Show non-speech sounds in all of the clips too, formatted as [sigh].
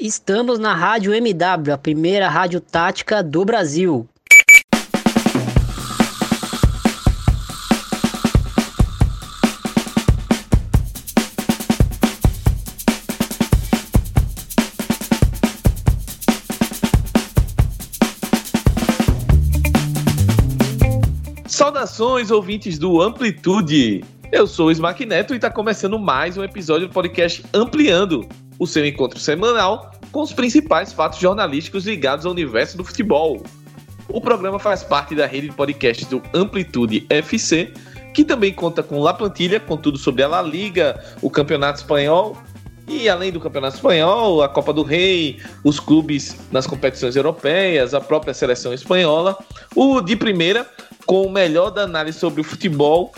Estamos na Rádio MW, a primeira rádio tática do Brasil. Saudações, ouvintes do Amplitude! Eu sou o Smack Neto e está começando mais um episódio do podcast Ampliando, o seu encontro semanal com os principais fatos jornalísticos ligados ao universo do futebol. O programa faz parte da rede de podcasts do Amplitude FC, que também conta com La Plantilha, com tudo sobre a La Liga, o Campeonato Espanhol e além do Campeonato Espanhol, a Copa do Rei, os clubes nas competições europeias, a própria seleção espanhola, o de primeira com o melhor da análise sobre o futebol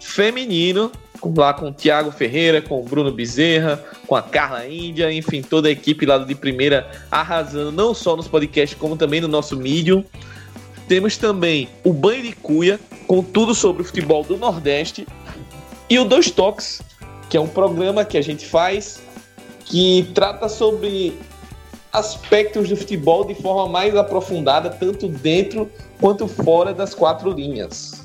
feminino, lá com o Thiago Ferreira, com o Bruno Bezerra, com a Carla Índia, enfim, toda a equipe lá de primeira arrasando, não só nos podcasts, como também no nosso Medium. Temos também o Banho de Cuia, com tudo sobre o futebol do Nordeste. E o Dois Toques, que é um programa que a gente faz que trata sobre aspectos do futebol de forma mais aprofundada, tanto dentro quanto fora das quatro linhas.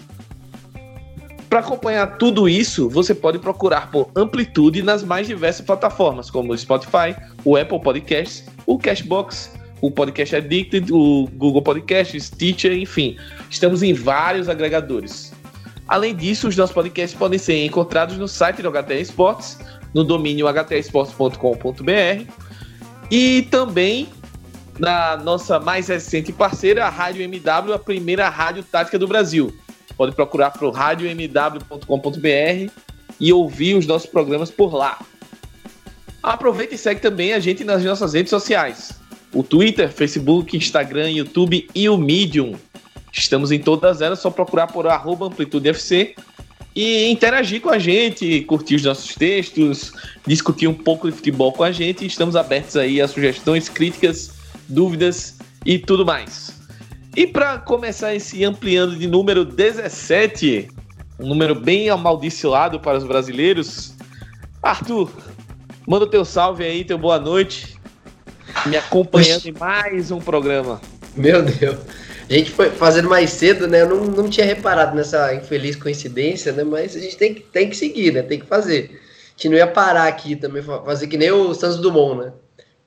Para acompanhar tudo isso, você pode procurar por Amplitude nas mais diversas plataformas, como o Spotify, o Apple Podcasts, o Cashbox, o Podcast Addicted, o Google Podcasts, Stitcher, enfim. Estamos em vários agregadores. Além disso, os nossos podcasts podem ser encontrados no site do HTE Esportes, no domínio htesportes.com.br e também na nossa mais recente parceira, a Rádio MW, a primeira rádio tática do Brasil. Pode procurar para o radiomw.com.br e ouvir os nossos programas por lá. Aproveita e segue também a gente nas nossas redes sociais: o Twitter, Facebook, Instagram, YouTube e o Medium. Estamos em todas elas, só procurar por AmplitudeFC e interagir com a gente, curtir os nossos textos, discutir um pouco de futebol com a gente. Estamos abertos aí a sugestões, críticas, dúvidas e tudo mais. E para começar esse ampliando de número 17, um número bem amaldiçoado para os brasileiros, Arthur, manda o teu salve aí, teu boa noite, me acompanhando em mais um programa. Meu Deus. A gente foi fazendo mais cedo, né? Eu não, não tinha reparado nessa infeliz coincidência, né? Mas a gente tem que, tem que seguir, né? Tem que fazer. A gente não ia parar aqui também, fazer que nem o Santos Dumont, né?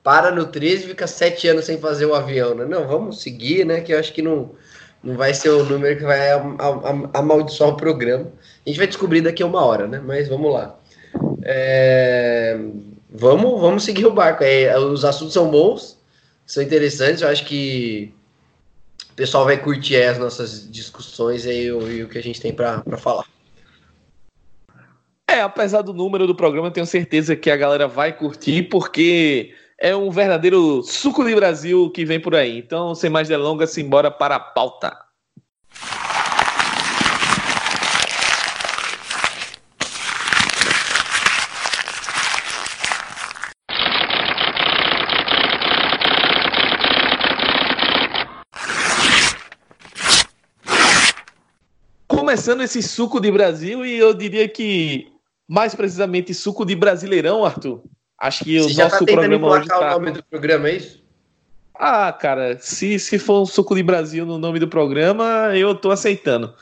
Para no 13 e fica sete anos sem fazer o avião, né? Não, vamos seguir, né? Que eu acho que não, não vai ser o número que vai amaldiçoar o programa. A gente vai descobrir daqui a uma hora, né? Mas vamos lá. É... Vamos, vamos seguir o barco. É, os assuntos são bons, são interessantes. Eu acho que pessoal vai curtir as nossas discussões e, e o que a gente tem para falar. É, apesar do número do programa, tenho certeza que a galera vai curtir, porque é um verdadeiro suco de Brasil que vem por aí. Então, sem mais delongas, simbora para a pauta. começando esse suco de Brasil e eu diria que mais precisamente suco de Brasileirão, Arthur. Acho que Você o nosso tá programa hoje tá... o nome do programa, é isso? Ah, cara, se, se for um suco de Brasil no nome do programa, eu tô aceitando.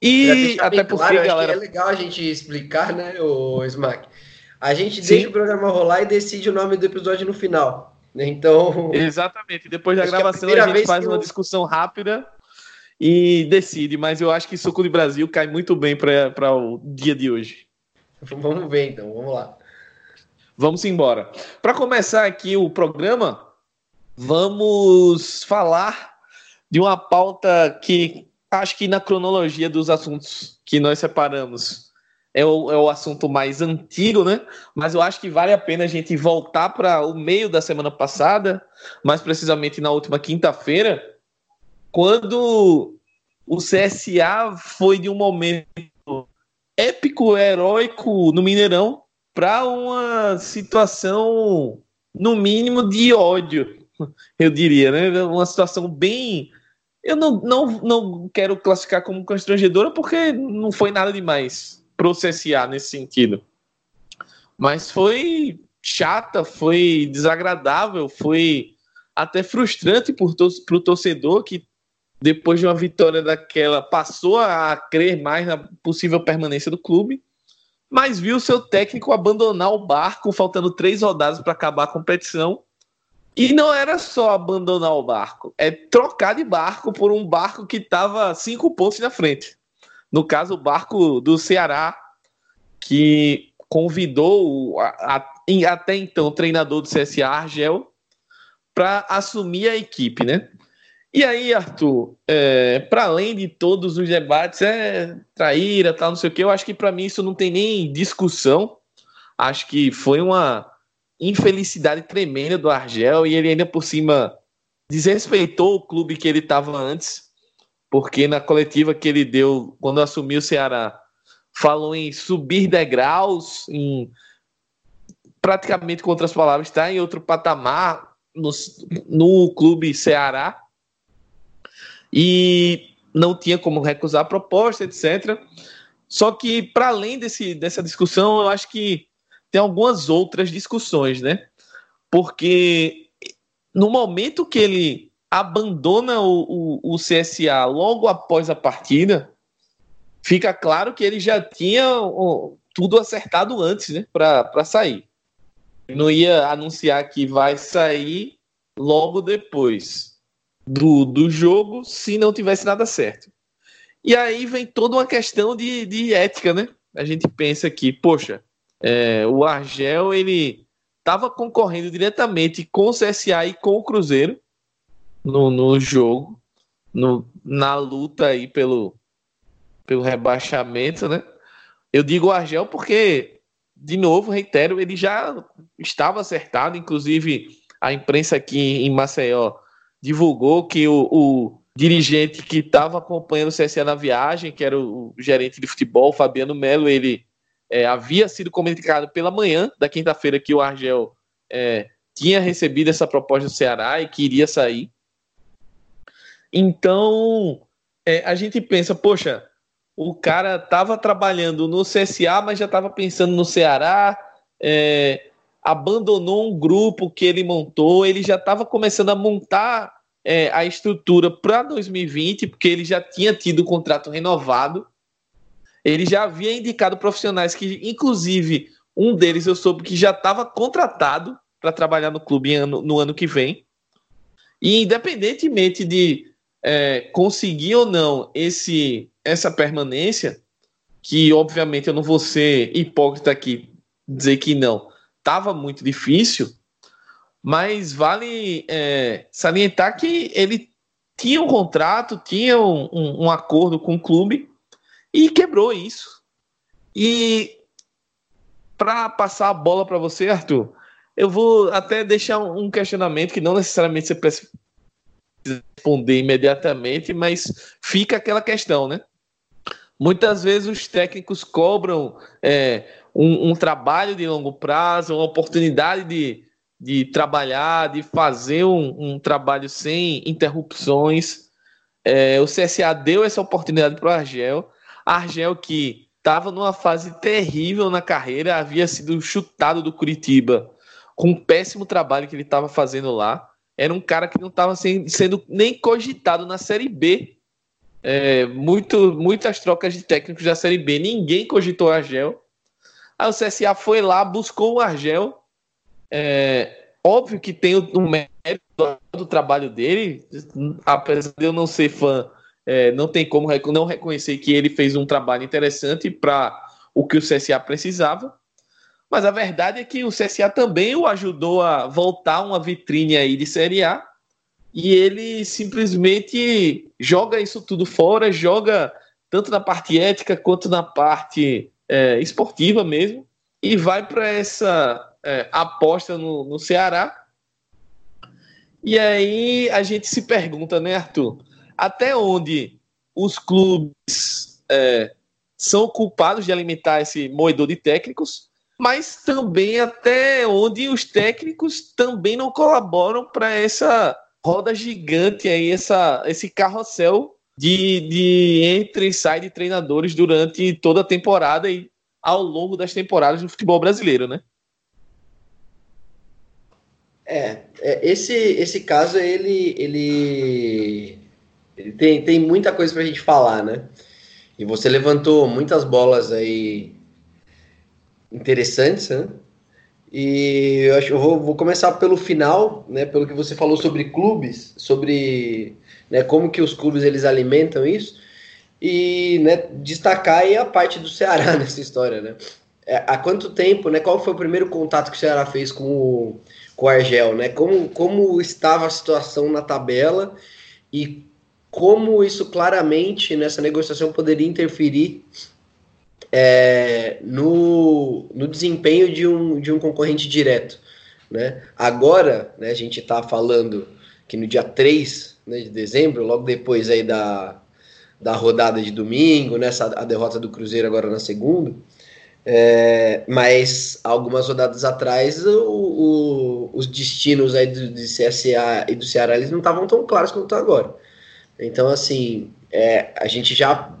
E até porque, claro, galera. é legal a gente explicar, né, o Smack? A gente Sim. deixa o programa rolar e decide o nome do episódio no final. Né? Então. Exatamente. Depois da gravação, a, a gente faz uma eu... discussão rápida e decide, mas eu acho que Suco de Brasil cai muito bem para o dia de hoje. Vamos ver então, vamos lá. Vamos embora. Para começar aqui o programa, vamos falar de uma pauta que acho que na cronologia dos assuntos que nós separamos é o, é o assunto mais antigo, né? Mas eu acho que vale a pena a gente voltar para o meio da semana passada, mais precisamente na última quinta-feira, quando o CSA foi de um momento épico, heróico no Mineirão para uma situação, no mínimo, de ódio, [laughs] eu diria, né? Uma situação bem. Eu não, não, não quero classificar como constrangedora porque não foi nada demais pro CSA nesse sentido. Mas foi chata, foi desagradável, foi até frustrante para o torcedor que depois de uma vitória daquela passou a crer mais na possível permanência do clube, mas viu seu técnico abandonar o barco faltando três rodadas para acabar a competição. E não era só abandonar o barco, é trocar de barco por um barco que estava cinco pontos na frente. No caso, o barco do Ceará, que convidou a, a, até então o treinador do CSA, Argel, para assumir a equipe, né? E aí, Arthur, é, para além de todos os debates, é traíra, tal, não sei o que, eu acho que para mim isso não tem nem discussão. Acho que foi uma infelicidade tremenda do Argel e ele ainda por cima desrespeitou o clube que ele estava antes, porque na coletiva que ele deu quando assumiu o Ceará, falou em subir degraus, em praticamente com outras palavras, está em outro patamar no, no clube Ceará e não tinha como recusar a proposta, etc. Só que, para além desse, dessa discussão, eu acho que tem algumas outras discussões, né? Porque no momento que ele abandona o, o, o CSA logo após a partida, fica claro que ele já tinha tudo acertado antes, né? Para sair. Não ia anunciar que vai sair logo depois do, do jogo se não tivesse nada certo. E aí vem toda uma questão de, de ética, né? A gente pensa que, poxa, é, o Argel ele estava concorrendo diretamente com o CSA e com o Cruzeiro no, no jogo, no, na luta aí pelo, pelo rebaixamento, né? Eu digo Argel porque, de novo, reitero, ele já estava acertado, inclusive a imprensa aqui em Maceió divulgou que o, o dirigente que estava acompanhando o CSA na viagem, que era o, o gerente de futebol, Fabiano Melo, ele é, havia sido comunicado pela manhã da quinta-feira que o Argel é, tinha recebido essa proposta do Ceará e que iria sair. Então, é, a gente pensa, poxa, o cara estava trabalhando no CSA, mas já estava pensando no Ceará, é, abandonou um grupo que ele montou, ele já estava começando a montar é, a estrutura para 2020, porque ele já tinha tido o contrato renovado. Ele já havia indicado profissionais que, inclusive, um deles eu soube que já estava contratado para trabalhar no clube ano, no ano que vem. E independentemente de é, conseguir ou não esse, essa permanência, que obviamente eu não vou ser hipócrita aqui dizer que não, estava muito difícil, mas vale é, salientar que ele tinha um contrato, tinha um, um, um acordo com o clube e quebrou isso. E para passar a bola para você, Arthur, eu vou até deixar um questionamento que não necessariamente você precisa responder imediatamente, mas fica aquela questão, né? Muitas vezes os técnicos cobram é, um, um, trabalho de longo prazo, uma oportunidade de, de trabalhar, de fazer um, um trabalho sem interrupções. É, o CSA deu essa oportunidade para o Argel. Argel que estava numa fase terrível na carreira, havia sido chutado do Curitiba com um péssimo trabalho que ele estava fazendo lá. Era um cara que não estava sendo nem cogitado na Série B. É, muito, muitas trocas de técnicos da Série B. Ninguém cogitou Argel. Aí o CSA foi lá, buscou o Argel, é, óbvio que tem o, mérito do trabalho dele, apesar de eu não ser fã, é, não tem como não reconhecer que ele fez um trabalho interessante para o que o CSA precisava. Mas a verdade é que o CSA também o ajudou a voltar uma vitrine aí de Série A. E ele simplesmente joga isso tudo fora, joga tanto na parte ética quanto na parte é, esportiva mesmo, e vai para essa é, aposta no, no Ceará. E aí a gente se pergunta, né, Arthur? Até onde os clubes é, são culpados de alimentar esse moedor de técnicos, mas também até onde os técnicos também não colaboram para essa roda gigante aí, essa, esse carrossel de, de entre e sai de treinadores durante toda a temporada e ao longo das temporadas do futebol brasileiro, né? É, é esse, esse caso, ele, ele, ele tem, tem muita coisa para a gente falar, né? E você levantou muitas bolas aí interessantes, né? E eu acho eu vou, vou começar pelo final, né? Pelo que você falou sobre clubes, sobre né, como que os clubes eles alimentam isso e né, destacar aí a parte do Ceará [laughs] nessa história, né? É, há quanto tempo, né? Qual foi o primeiro contato que o Ceará fez com o, com o Argel, né? Como, como estava a situação na tabela e como isso claramente nessa negociação poderia interferir é, no, no desempenho de um, de um concorrente direto. Né? Agora, né, a gente está falando que no dia 3 né, de dezembro, logo depois aí da, da rodada de domingo, nessa a derrota do Cruzeiro agora na segunda, é, mas algumas rodadas atrás o, o, os destinos aí do, do CSA e do Ceará eles não estavam tão claros quanto estão agora. Então, assim, é, a gente já,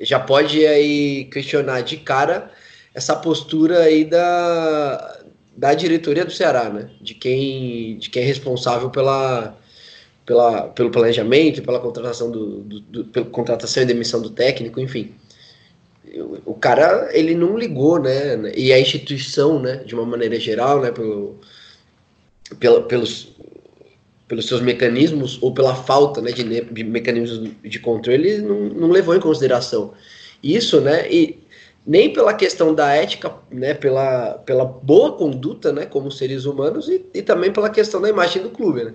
já pode aí questionar de cara essa postura aí da, da diretoria do Ceará, né? De quem, de quem é responsável pela, pela, pelo planejamento, pela contratação do, do, do pela contratação e demissão do técnico, enfim. O, cara, ele não ligou, né? E a instituição, né? De uma maneira geral, né? Pelo, pela, pelos pelos seus mecanismos ou pela falta né, de, de mecanismos de controle, não, não, levou em consideração isso, né? E nem pela questão da ética, né, pela, pela boa conduta, né, como seres humanos, e, e também pela questão da imagem do clube, né?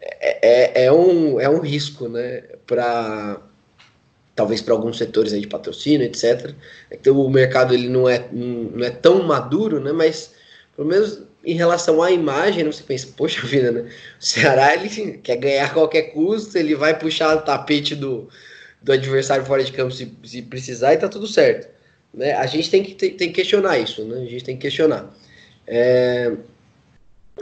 É, é, é um, é um risco, né, para talvez para alguns setores aí de patrocínio, etc. Então o mercado ele não é, não é tão maduro, né, mas pelo menos em relação à imagem, você pensa, poxa vida, né? O Ceará ele [laughs] quer ganhar a qualquer custo, ele vai puxar o tapete do, do adversário fora de campo se, se precisar e tá tudo certo. Né? A gente tem que, tem, tem que questionar isso, né? A gente tem que questionar. É,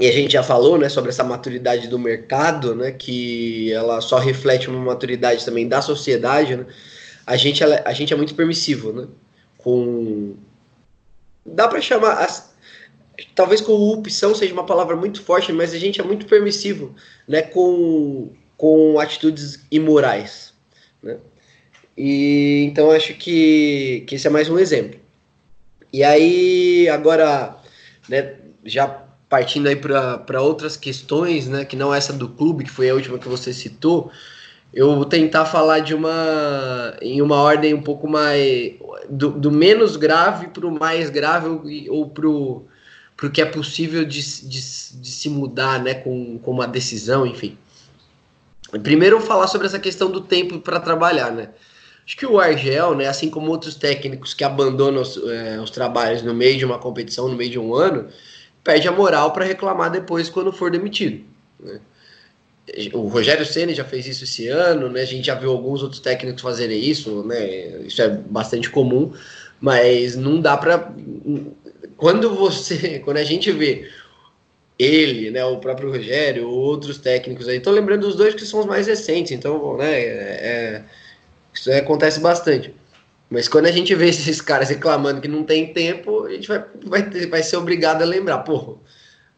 e a gente já falou né, sobre essa maturidade do mercado, né, que ela só reflete uma maturidade também da sociedade. Né? A, gente, a gente é muito permissivo, né? Com. Dá para chamar. As, talvez corrupção seja uma palavra muito forte, mas a gente é muito permissivo, né, com, com atitudes imorais, né? E então acho que, que esse é mais um exemplo. E aí agora, né, já partindo aí para outras questões, né, que não essa do clube, que foi a última que você citou, eu vou tentar falar de uma em uma ordem um pouco mais do, do menos grave para o mais grave ou, para o que é possível de, de, de, se mudar né, com, com uma decisão, enfim. Primeiro, falar sobre essa questão do tempo para trabalhar. Né? Acho que o Argel, né, assim como outros técnicos que abandonam os, é, os trabalhos no meio de uma competição, no meio de um ano, perde a moral para reclamar depois quando for demitido. Né? O Rogério Ceni já fez isso esse ano, né? A gente já viu alguns outros técnicos fazerem isso, né? Isso é bastante comum, mas não dá para quando você, [laughs] quando a gente vê ele, né, o próprio Rogério, outros técnicos aí, tô lembrando dos dois que são os mais recentes, então, né, é, é, isso acontece bastante. Mas quando a gente vê [laughs] esses caras reclamando que não tem tempo, a gente vai, vai, vai ser obrigado a lembrar, porra,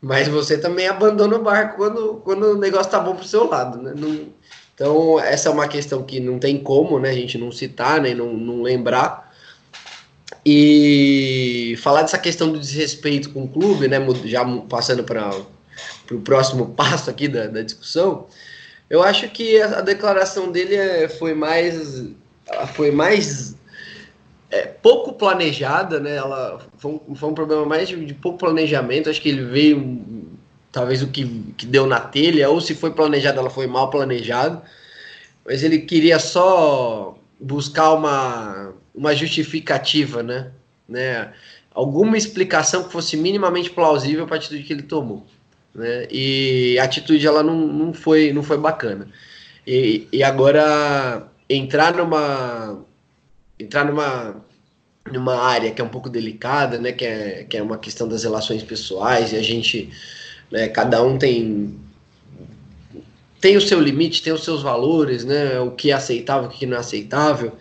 mas você também abandona o barco quando, quando o negócio tá bom pro seu lado, né? Não, então, essa é uma questão que não tem como, né, a gente não citar, nem né, não, não lembrar, e falar dessa questão do desrespeito com o clube, né, já passando para o próximo [laughs] passo aqui da, da, discussão, eu acho que a, a declaração dele é, foi mais, foi mais é, pouco planejada, né? Ela foi um, foi um problema mais de, de, pouco planejamento. Acho que ele veio, talvez o que, que deu na telha, ou se foi planejado, ela foi mal planejada. Mas ele queria só buscar uma uma justificativa, né? né? Alguma explicação que fosse minimamente plausível para a atitude que ele tomou. Né? E a atitude ela não, não, foi, não foi bacana. E, e agora entrar numa entrar numa numa área que é um pouco delicada, né, que é, que é uma questão das relações pessoais e a gente, né, cada um tem tem o seu limite, tem os seus valores, né, o que é aceitável, o que não é aceitável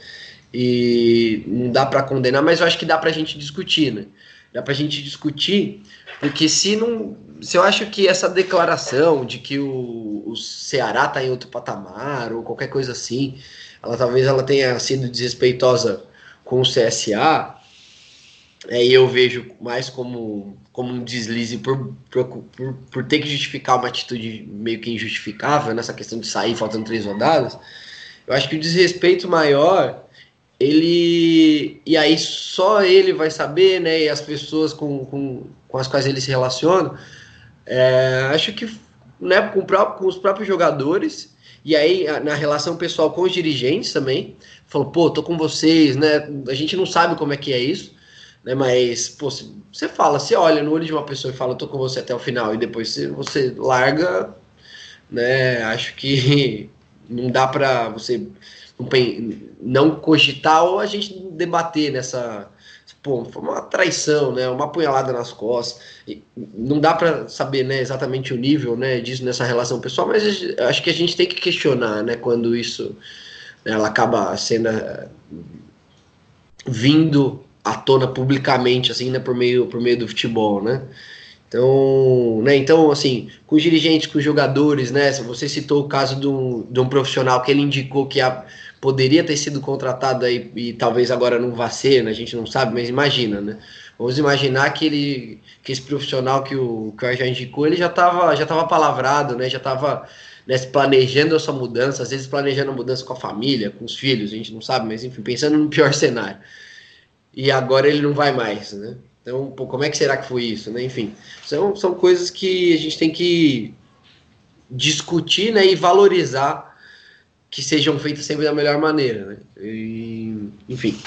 e não dá para condenar, mas eu acho que dá para a gente discutir, né? dá para a gente discutir, porque se não. Se eu acho que essa declaração de que o, o Ceará está em outro patamar, ou qualquer coisa assim, ela talvez ela tenha sido desrespeitosa com o CSA, é, eu vejo mais como, como um deslize por, por, por, ter que justificar uma atitude meio que injustificável nessa questão de sair faltando três rodadas. Eu acho que o desrespeito maior, ele. E aí só ele vai saber, né? E as pessoas com, com, com as quais ele se relaciona. É, acho que né, com, com os próprios jogadores. E aí, na relação pessoal com os dirigentes também, falou, pô, tô com vocês, né? A gente não sabe como é que é isso né? Mas, pô, você fala, você olha no olho de uma pessoa e fala, tô com você até o final, e depois você, larga, né? Acho que [laughs] não dá para você não cogitar ou a gente debater nessa. Pô, foi uma traição, né? Uma apunhalada nas costas. E não dá para saber, né, exatamente o nível, né, disso nessa relação pessoal, mas acho que a gente tem que questionar, né, quando isso né, ela acaba sendo eh, vindo à tona publicamente, assim, né, por meio, por meio do futebol, né? Então, né, então, assim, com os dirigentes, com os jogadores, né, você citou o caso de um, de um profissional que ele indicou que a, poderia ter sido contratado aí e talvez agora não vá ser, né, a gente não sabe, mas imagina, né? Vamos imaginar que ele, que esse profissional que o que já indicou, ele já estava já tava palavrado, né, já estava né, planejando essa mudança, às vezes planejando a mudança com a família, com os filhos, a gente não sabe, mas enfim, pensando no pior [laughs] cenário e agora ele não vai mais, né? Então, pô, como é que será que foi isso, né? Enfim, são, são coisas que a gente tem que discutir, né, e valorizar que sejam feitas sempre da melhor maneira, né? E, enfim,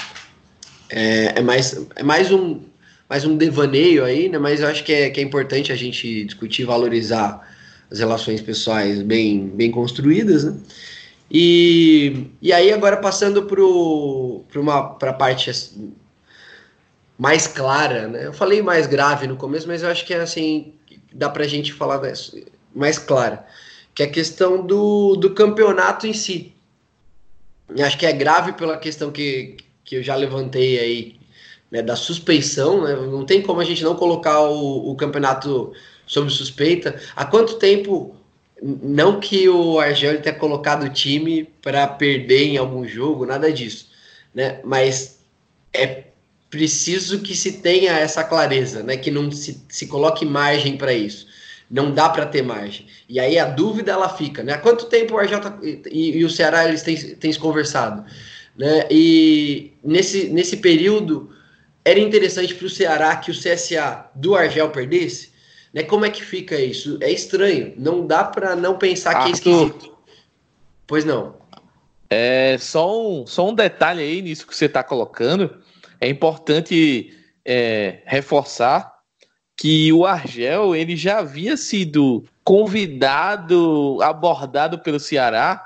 é, é, mais, é mais um mais um devaneio aí, né? Mas eu acho que é, que é importante a gente discutir, valorizar as relações pessoais bem, bem construídas, né? E, e aí agora passando para a parte mais clara, né? Eu falei mais grave no começo, mas eu acho que é assim, dá pra gente falar mais clara, que é a questão do, do campeonato em si. Eu acho que é grave pela questão que, que eu já levantei aí, né, da suspeição, né? Não tem como a gente não colocar o, o campeonato sob suspeita. Há quanto tempo não que o Argel tenha colocado o time para perder em algum jogo, nada disso, né? Mas é preciso que se tenha essa clareza, né? Que não se, se coloque margem para isso. Não dá para ter margem. E aí a dúvida ela fica, né? Há quanto tempo o RJ e, e o Ceará eles têm, têm se conversado, né? E nesse, nesse período era interessante para o Ceará que o CSA do Argel perdesse, né? Como é que fica isso? É estranho. Não dá para não pensar Arthur. que é esquisito. Pois não. É só um, só um detalhe aí nisso que você está colocando é importante é, reforçar que o Argel ele já havia sido convidado, abordado pelo Ceará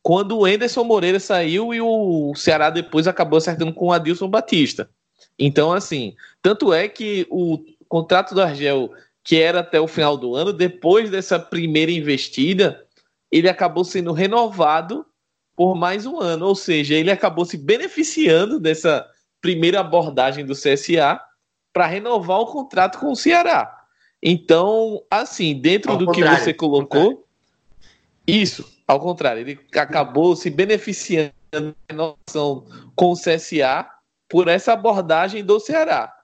quando o Enderson Moreira saiu e o Ceará depois acabou acertando com o Adilson Batista. Então, assim, tanto é que o contrato do Argel, que era até o final do ano, depois dessa primeira investida, ele acabou sendo renovado por mais um ano, ou seja, ele acabou se beneficiando dessa primeira abordagem do CSA para renovar o contrato com o Ceará. Então, assim, dentro ao do que você colocou, isso, ao contrário, ele acabou se beneficiando da renovação com o CSA por essa abordagem do Ceará.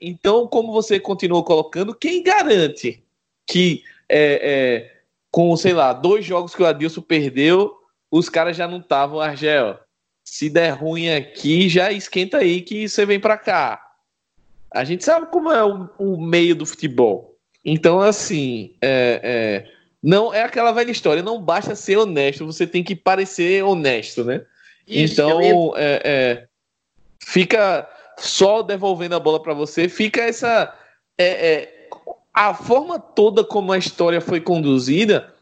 Então, como você continuou colocando, quem garante que é, é, com, sei lá, dois jogos que o Adilson perdeu, os caras já não estavam, Argel, se der ruim aqui, já esquenta aí que você vem para cá. A gente sabe como é o, o meio do futebol. Então, assim, é, é, não é aquela velha história. Não basta ser honesto, você tem que parecer honesto, né? Isso, então, é, é, fica só devolvendo a bola para você. Fica essa é, é, a forma toda como a história foi conduzida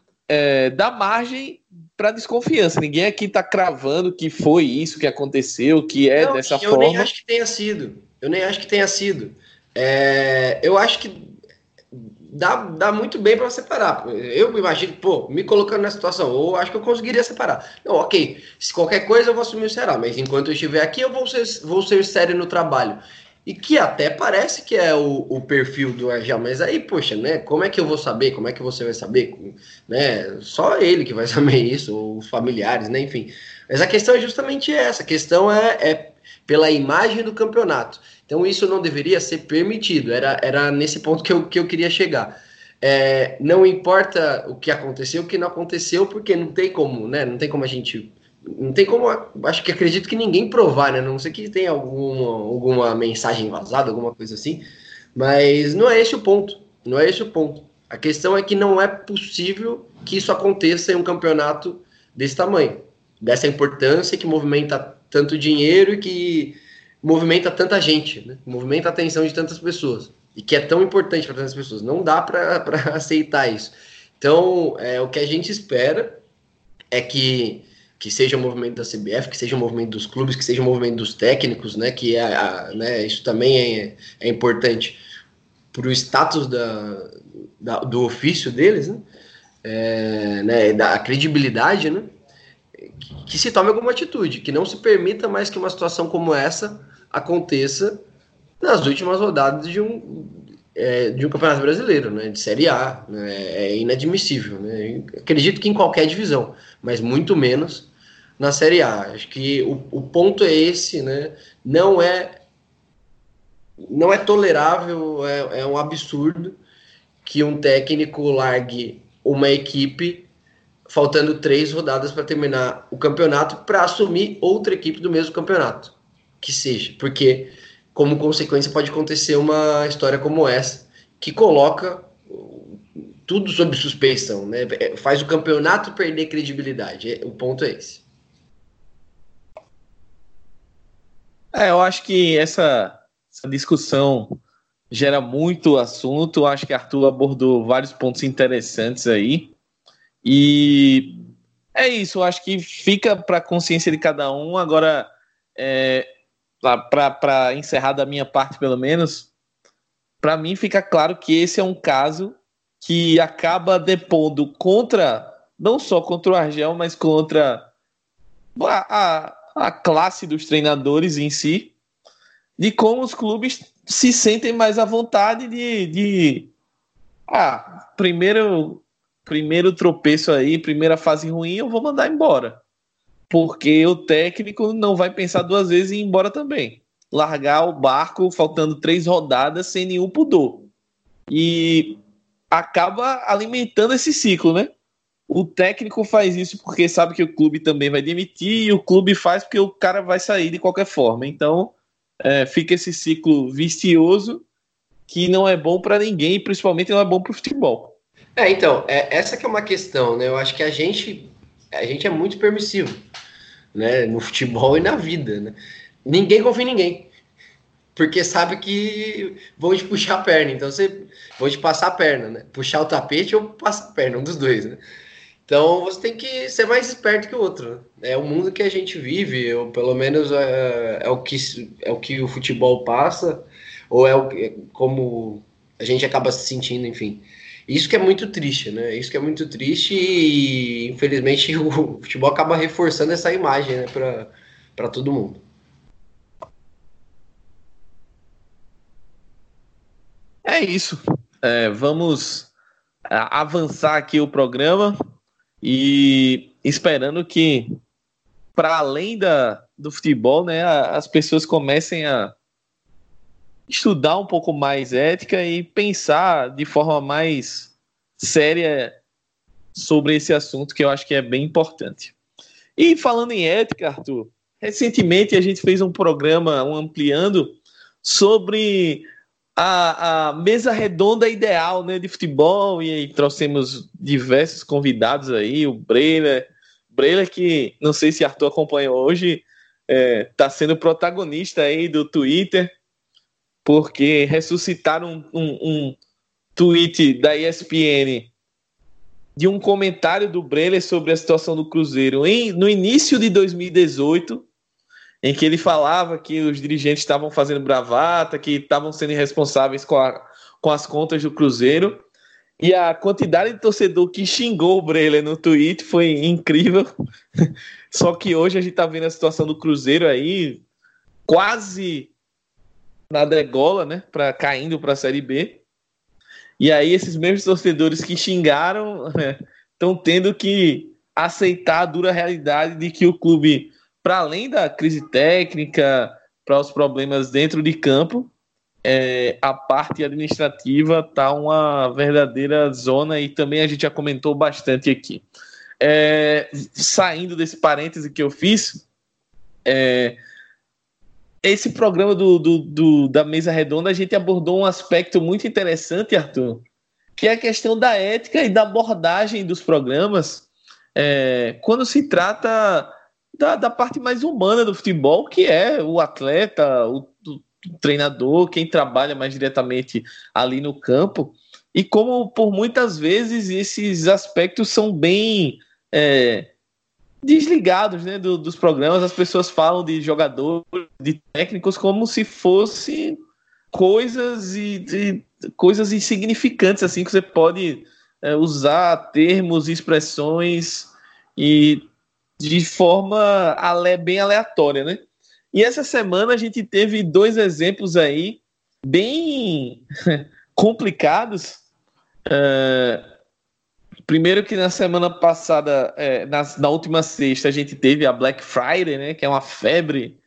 dá margem para desconfiança. Ninguém aqui está cravando que foi isso que aconteceu, que é Não, dessa eu forma. Eu nem acho que tenha sido. Eu nem acho que tenha sido. É, eu acho que dá, dá muito bem para separar. Eu imagino, pô, me colocando nessa situação, eu acho que eu conseguiria separar. Não, ok, se qualquer coisa eu vou assumir o Ceará, mas enquanto eu estiver aqui, eu vou ser, vou ser sério no trabalho. e que até parece que é o, o, perfil do Argel, mas aí, poxa, né? Como é que eu vou saber? Como é que você vai saber? Né? Só ele que vai [laughs] saber isso, ou os familiares, né? Enfim. Mas a questão é justamente essa: a questão é, é pela imagem do campeonato. Então isso não deveria ser permitido. Era, era nesse ponto que eu, que eu queria chegar. É, não importa o que aconteceu, o que não aconteceu, porque não tem como, né? Não tem como a gente não tem como, acho que acredito que ninguém provar, né? Não sei que tem alguma, alguma mensagem vazada, alguma coisa assim, mas não é esse o ponto. Não é esse o ponto. A questão é que não é possível que isso aconteça em um campeonato desse tamanho, dessa importância que movimenta tanto dinheiro e que movimenta tanta gente, né? movimenta a atenção de tantas pessoas e que é tão importante para tantas pessoas. Não dá para [laughs] aceitar isso. Então, é, o que a gente espera é que que seja o movimento da CBF, que seja o movimento dos clubes, que seja o movimento dos técnicos, né? Que é, a, né, isso também é, é importante para o status da, da, do ofício deles, né? É, né, da credibilidade, né? Que, se tome alguma atitude, que não se permita mais que uma situação como essa aconteça nas últimas rodadas de um, é, de um campeonato brasileiro, né, de Série A, né, é inadmissível. Né, acredito que em qualquer divisão, mas muito menos na Série A. Acho que o, o ponto é esse, né? Não é não é tolerável, é, é um absurdo que um técnico largue uma equipe faltando três rodadas para terminar o campeonato para assumir outra equipe do mesmo campeonato, que seja, porque como consequência pode acontecer uma história como essa que coloca tudo sob suspeição, né? Faz o campeonato perder credibilidade. É, o ponto é esse. É, eu acho que essa, essa discussão gera muito assunto. Acho que Arthur abordou vários pontos interessantes aí. E é isso, eu acho que fica para a consciência de cada um. Agora, é, para encerrar da minha parte, pelo menos, para mim fica claro que esse é um caso que acaba depondo contra, não só contra o Argel, mas contra a, a a classe dos treinadores em si, de como os clubes se sentem mais à vontade de, de ah, primeiro primeiro tropeço aí, primeira fase ruim, eu vou mandar embora. Porque o técnico não vai pensar duas vezes em ir embora também. Largar o barco faltando três rodadas sem nenhum pudor. E acaba alimentando esse ciclo, né? O técnico faz isso porque sabe que o clube também vai demitir e o clube faz porque o cara vai sair de qualquer forma. Então é, fica esse ciclo vicioso que não é bom para ninguém, principalmente não é bom para o futebol. É, então, é, essa que é uma questão, né? Eu acho que a gente, a gente é muito permissivo, né? No futebol [laughs] e na vida, né? Ninguém confia em ninguém. Porque sabe que vão te puxar a perna. Então você vão te passar a perna, né? Puxar o tapete ou passar a perna, um dos dois, né? Então você tem que ser mais esperto que o outro. Né? É o mundo que a gente vive, ou pelo menos é, é, o, que, é o que o futebol passa, ou é, o, é como a gente acaba se sentindo, enfim. Isso que é muito triste, né? Isso que é muito triste e infelizmente [laughs] o futebol acaba reforçando essa imagem né, para todo mundo. É isso. É, vamos avançar aqui o programa e esperando que, para além da, do futebol, né, as pessoas comecem a estudar um pouco mais ética e pensar de forma mais séria sobre esse assunto que eu acho que é bem importante. E falando em ética, Arthur, recentemente a gente fez um programa, um ampliando, sobre a, a mesa redonda ideal né, de futebol, e aí trouxemos diversos convidados aí, o Breler, Breler que não sei se Arthur acompanhou hoje, está é, tá sendo protagonista aí do Twitter, porque ressuscitaram um, um, um tweet da ESPN de um comentário do Breler sobre a situação do Cruzeiro em, no início de 2018, em que ele falava que os dirigentes estavam fazendo bravata, que estavam sendo irresponsáveis com, a, com as contas do Cruzeiro. E a quantidade de torcedor que xingou o Breler no Twitter foi incrível. [laughs] Só que hoje a gente está vendo a situação do Cruzeiro aí quase na degola, né? Pra, caindo para a Série B. E aí esses mesmos torcedores que xingaram estão né, tendo que aceitar a dura realidade de que o clube, para além da crise técnica, para os problemas dentro de campo, é, a parte administrativa tá uma verdadeira zona e também a gente já comentou bastante aqui. É, saindo desse parêntese que eu fiz, é, esse programa do, do, do, da mesa redonda a gente abordou um aspecto muito interessante, Arthur, que é a questão da ética e da abordagem dos programas é, quando se trata da, da, parte mais humana do futebol, que é o atleta, o, o treinador, quem trabalha mais diretamente ali no campo, e como por muitas vezes esses aspectos são bem é, desligados né, do, dos programas, as pessoas falam de jogadores, de técnicos, como se fosse coisas e, de, coisas insignificantes, assim, que você pode é, usar termos, expressões e de forma ale, bem aleatória, né? E essa semana a gente teve dois exemplos aí bem [laughs] complicados. É, primeiro que na semana passada, é, na, na, última sexta, a gente teve a Black Friday, né? Que é uma febre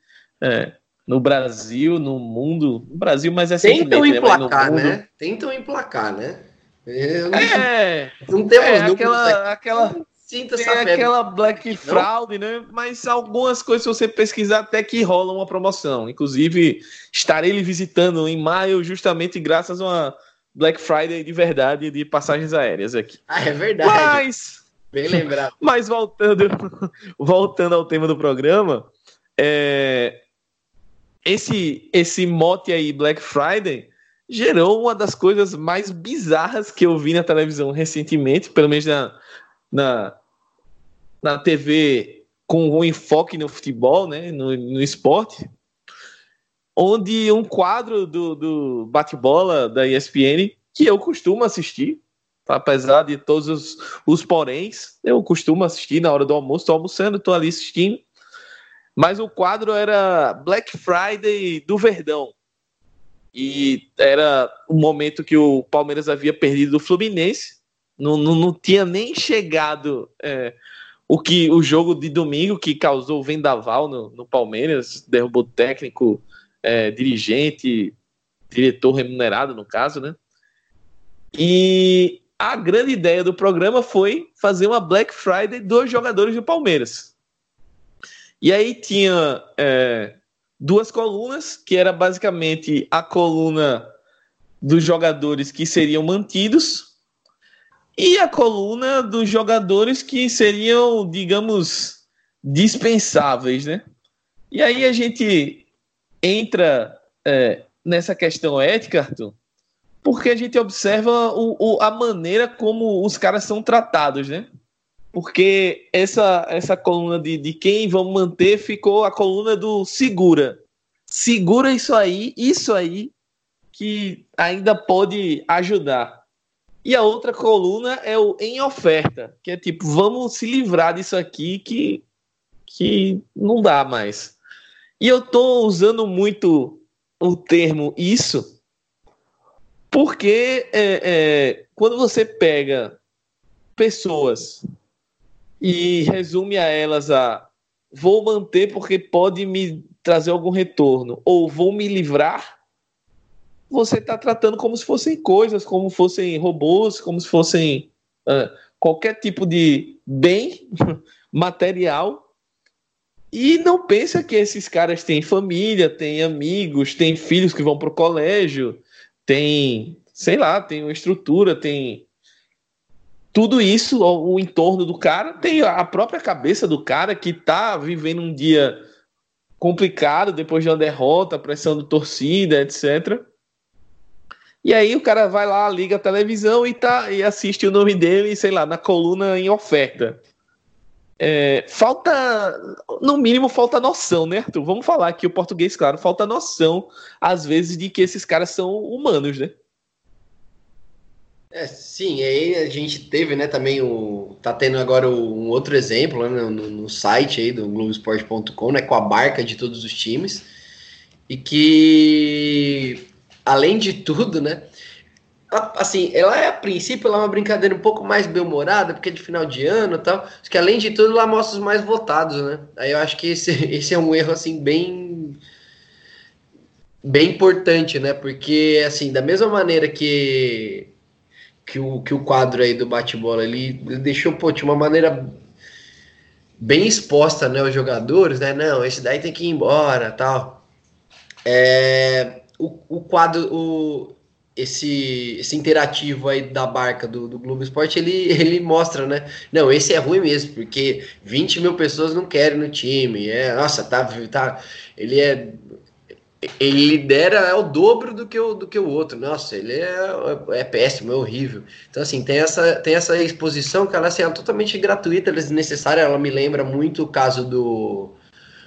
é, no Brasil, no mundo. No Brasil, mas é Tentam né, emplacar, né? né? Tentam emplacar, né? Não, é, não temos é, aquela, aquela Sinta Tem aquela Black Fraud, né? Mas algumas coisas, se você pesquisar, até que rola uma promoção. Inclusive, estarei lhe visitando em maio, justamente graças a uma Black Friday de verdade de passagens aéreas aqui. Ah, é verdade. Mas. Bem lembrado. Mas voltando, voltando ao tema do programa, é, esse, esse mote aí, Black Friday, gerou uma das coisas mais bizarras que eu vi na televisão recentemente, pelo menos na na, na TV com um enfoque no futebol, né, no, no esporte, onde um quadro do, do bate-bola da ESPN, que eu costumo assistir, apesar de todos os, os poréns, eu costumo assistir na hora do almoço, estou almoçando, estou ali assistindo, mas o quadro era Black Friday do Verdão. E era um momento que o Palmeiras havia perdido do Fluminense não, não, não tinha nem chegado é, o que o jogo de domingo que causou o vendaval no, no Palmeiras, derrubou técnico, é, dirigente, diretor remunerado, no caso, né? E a grande ideia do programa foi fazer uma Black Friday dos jogadores do Palmeiras. E aí tinha é, duas colunas, que era basicamente a coluna dos jogadores que seriam mantidos e a coluna dos jogadores que seriam, digamos, dispensáveis, né? E aí a gente entra é, nessa questão ética, Arthur, porque a gente observa o, o, a maneira como os caras são tratados, né? Porque essa, essa coluna de, de quem vão manter ficou a coluna do segura. Segura isso aí, isso aí que ainda pode ajudar. E a outra coluna é o em oferta, que é tipo, vamos se livrar disso aqui que, que não dá mais. E eu tô usando muito o termo isso, porque é, é, quando você pega pessoas e resume a elas a vou manter porque pode me trazer algum retorno, ou vou me livrar você está tratando como se fossem coisas, como fossem robôs, como se fossem uh, qualquer tipo de bem [laughs] material. E não pensa que esses caras têm família, têm amigos, têm filhos que vão para o colégio, tem, sei lá, tem uma estrutura, tem tudo isso, o, o entorno do cara, tem a própria cabeça do cara que está vivendo um dia complicado depois de uma derrota, pressão de torcida, etc. E aí o cara vai lá, liga a televisão e, tá, e assiste o nome dele, sei lá, na coluna em oferta. É, falta, no mínimo, falta noção, né, Arthur? Vamos falar aqui o português, claro, falta noção, às vezes, de que esses caras são humanos, né? É, sim, aí a gente teve, né, também o. Tá tendo agora um outro exemplo né, no, no site aí do Globoesporte.com, né? Com a barca de todos os times e que, além de tudo, né? Assim, ela é a princípio ela é uma brincadeira um pouco mais bem-humorada, porque é de final de ano e tal. Acho que além de tudo, ela mostra os mais votados, né? Aí eu acho que esse, [laughs] esse é um erro, assim, bem. bem importante, né? Porque, assim, da mesma maneira que. que o, que o quadro aí do bate-bola ele, ele deixou, pô, de uma maneira bem exposta, né, os jogadores, né? Não, esse daí tem que ir embora, tal. É, o, o quadro, o, esse, esse interativo aí da barca do, do Globo Esporte, ele, [laughs] ele mostra, né? Não, esse é ruim mesmo, porque 20 mil pessoas não querem no time. É, nossa, tá, tá. Ele é. Ele lidera é o dobro do que o, do que o outro. Nossa, ele é, é péssimo, é horrível. Então, assim, tem essa, tem essa exposição que ela assim, é totalmente gratuita, é desnecessária. Ela me lembra muito o caso do,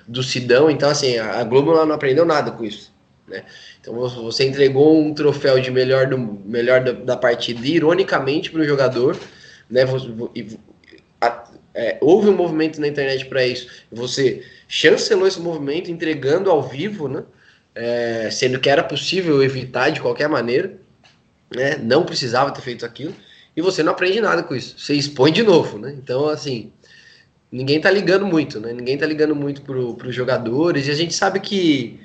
do Sidão. Então, assim, a Globo ela não aprendeu nada com isso. Né? Então você entregou um troféu de melhor, do, melhor da, da partida, ironicamente, para o jogador. Né? A, é, houve um movimento na internet para isso. Você chancelou esse movimento, entregando ao vivo, né? É, sendo que era possível evitar de qualquer maneira. Né? Não precisava ter feito aquilo. E você não aprende nada com isso. Você expõe de novo. Né? Então, assim, ninguém tá ligando muito, né? Ninguém tá ligando muito para os jogadores. E a gente sabe que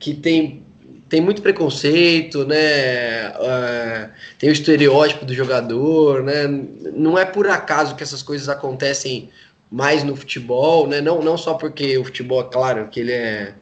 que tem, tem muito preconceito, né? Uh, tem o estereótipo do jogador, né? Não é por acaso que essas coisas acontecem mais no futebol, né? Não, não só porque o futebol, é claro, que ele é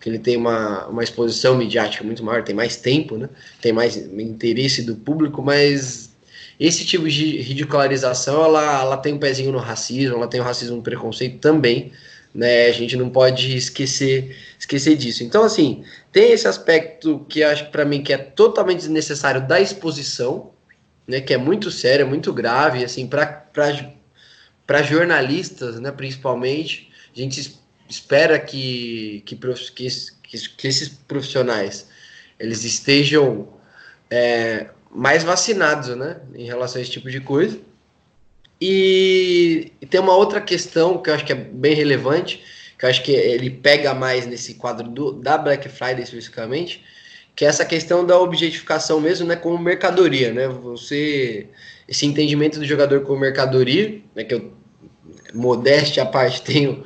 que ele tem uma, uma exposição midiática muito maior, tem mais tempo, né? Tem mais interesse do público, mas esse tipo de ridicularização, ela, ela tem um pezinho no racismo, ela tem o racismo no preconceito também, né? A gente não pode esquecer esquecer disso. Então, assim, tem esse aspecto que acho para mim que é totalmente desnecessário da exposição, né? Que é muito sério, é muito grave, assim, para jornalistas, né? Principalmente, a gente espera que, que, que, que esses profissionais eles estejam é, mais vacinados, né? Em relação a esse tipo de coisa. E, tem uma outra questão que eu acho que é bem relevante, que eu acho que ele pega mais nesse quadro do, da Black Friday especificamente, que é essa questão da objetificação mesmo, né, como mercadoria, né? Você esse entendimento do jogador como mercadoria, né, que eu modéstia à parte [laughs] tenho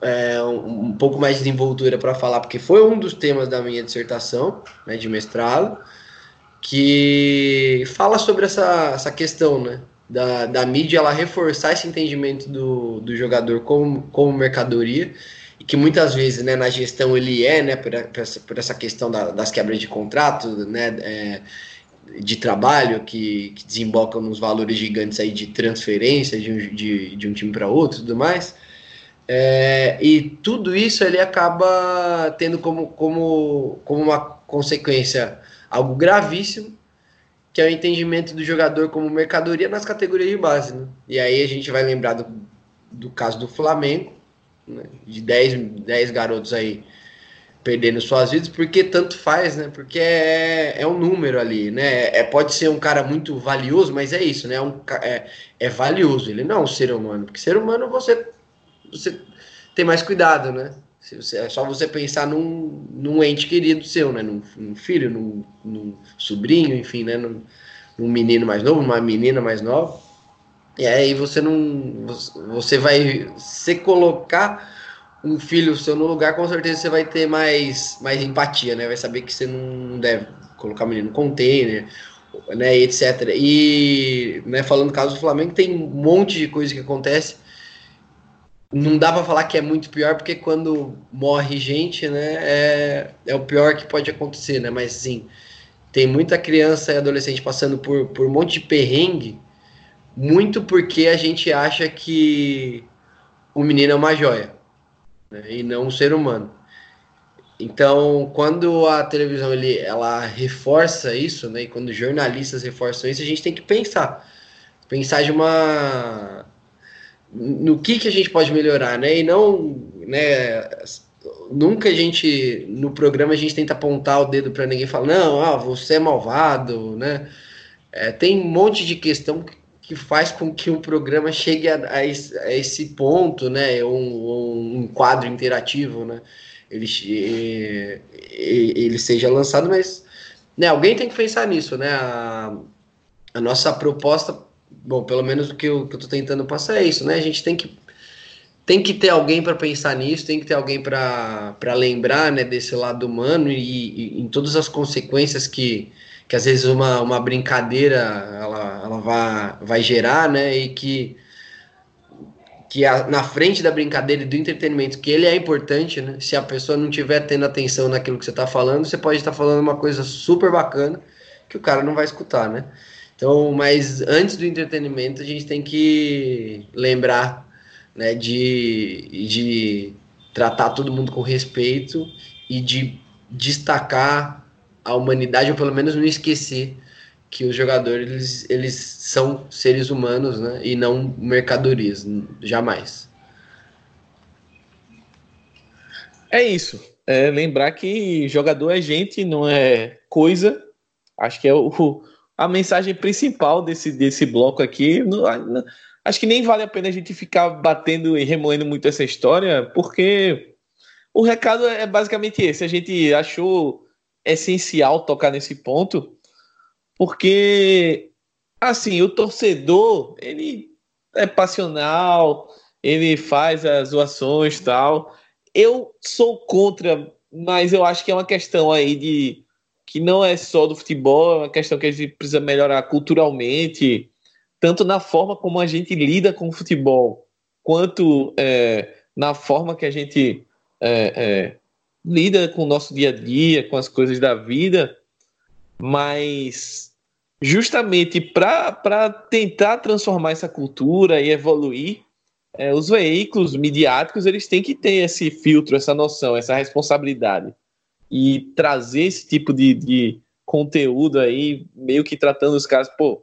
é, um, um, pouco mais de desenvoltura para falar, porque foi um dos temas da minha dissertação, né, de mestrado, que fala sobre essa, essa questão, né, da, da mídia ela reforçar esse entendimento do, do jogador como, como mercadoria e que muitas vezes né, na gestão ele é né, por, essa, por essa questão da, das quebras de contrato, né, é, de trabalho que, que, desembocam nos valores gigantes aí de transferência de um, de, de um time para outro e tudo mais. É, e tudo isso ele acaba tendo como, como, como uma consequência algo gravíssimo que é o entendimento do jogador como mercadoria nas categorias de base. Né? E aí a gente vai lembrar do, do caso do Flamengo, né? de 10, 10 garotos aí perdendo suas vidas, porque tanto faz, né? Porque é, é um número ali, né? É, pode ser um cara muito valioso, mas é isso, né? É, um, é, é valioso, ele não é um ser humano, porque ser humano você, você tem mais cuidado, né? É só você pensar num, num ente querido seu, né? Num, num filho, num, num, sobrinho, enfim, né? Num, num, menino mais novo, numa menina mais nova. E aí você não. Você vai. Se colocar um filho seu no lugar, com certeza você vai ter mais, mais empatia, né? Vai saber que você não deve colocar o menino no container, né? Etc. E, né, falando do caso do Flamengo, tem um monte de coisa que acontece não dá para falar que é muito pior, porque quando morre gente, né, é, é o pior que pode acontecer, né? Mas sim, tem muita criança e adolescente passando por, por um monte de perrengue, muito porque a gente acha que o menino é uma joia, né, e não um ser humano. Então, quando a televisão ele, ela reforça isso, né, e quando jornalistas reforçam isso, a gente tem que pensar. Pensar de uma no que, que a gente pode melhorar, né? E não, né? Nunca a gente, no programa, a gente tenta apontar o dedo para ninguém falar, não, ah, você é malvado, né? É, tem um monte de questão que faz com que o programa chegue a, a, esse, a esse, ponto, né? Um, um, quadro interativo, né? ele, ele seja lançado, mas né, alguém tem que pensar nisso, né? A, a nossa proposta, bom, pelo menos o que eu, que tô tentando passar é isso, né? A gente tem que tem que ter alguém para pensar nisso, tem que ter alguém para lembrar né, desse lado humano e, e, em todas as consequências que, que às vezes uma, uma brincadeira ela, ela vai, vai gerar, né? E que que a, na frente da brincadeira e do entretenimento, que ele é importante, né? Se a pessoa não tiver tendo atenção naquilo que você está falando, você pode estar tá falando uma coisa super bacana que o cara não vai escutar, né? Então, mas antes do entretenimento, a gente tem que lembrar, né, de, de tratar todo mundo com respeito e de destacar a humanidade, ou pelo menos não esquecer que os jogadores eles, eles são seres humanos, né? E não mercadorias, jamais. É isso. É lembrar que jogador é gente, não é coisa. Acho que é o, a mensagem principal desse, desse bloco aqui. Acho que nem vale a pena a gente ficar batendo e remoendo muito essa história, porque o recado é basicamente esse. A gente achou essencial tocar nesse ponto porque, assim, o torcedor, ele é passional, ele faz as zoações tal. Eu sou contra, mas eu acho que é uma questão aí de que não é só do futebol, é uma questão que a gente precisa melhorar culturalmente, tanto na forma como a gente lida com o futebol, quanto é, na forma que a gente é, é, lida com o nosso dia a dia, com as coisas da vida, mas justamente para tentar transformar essa cultura e evoluir, é, os veículos midiáticos eles têm que ter esse filtro, essa noção, essa responsabilidade e trazer esse tipo de, de conteúdo aí, meio que tratando os caras, pô,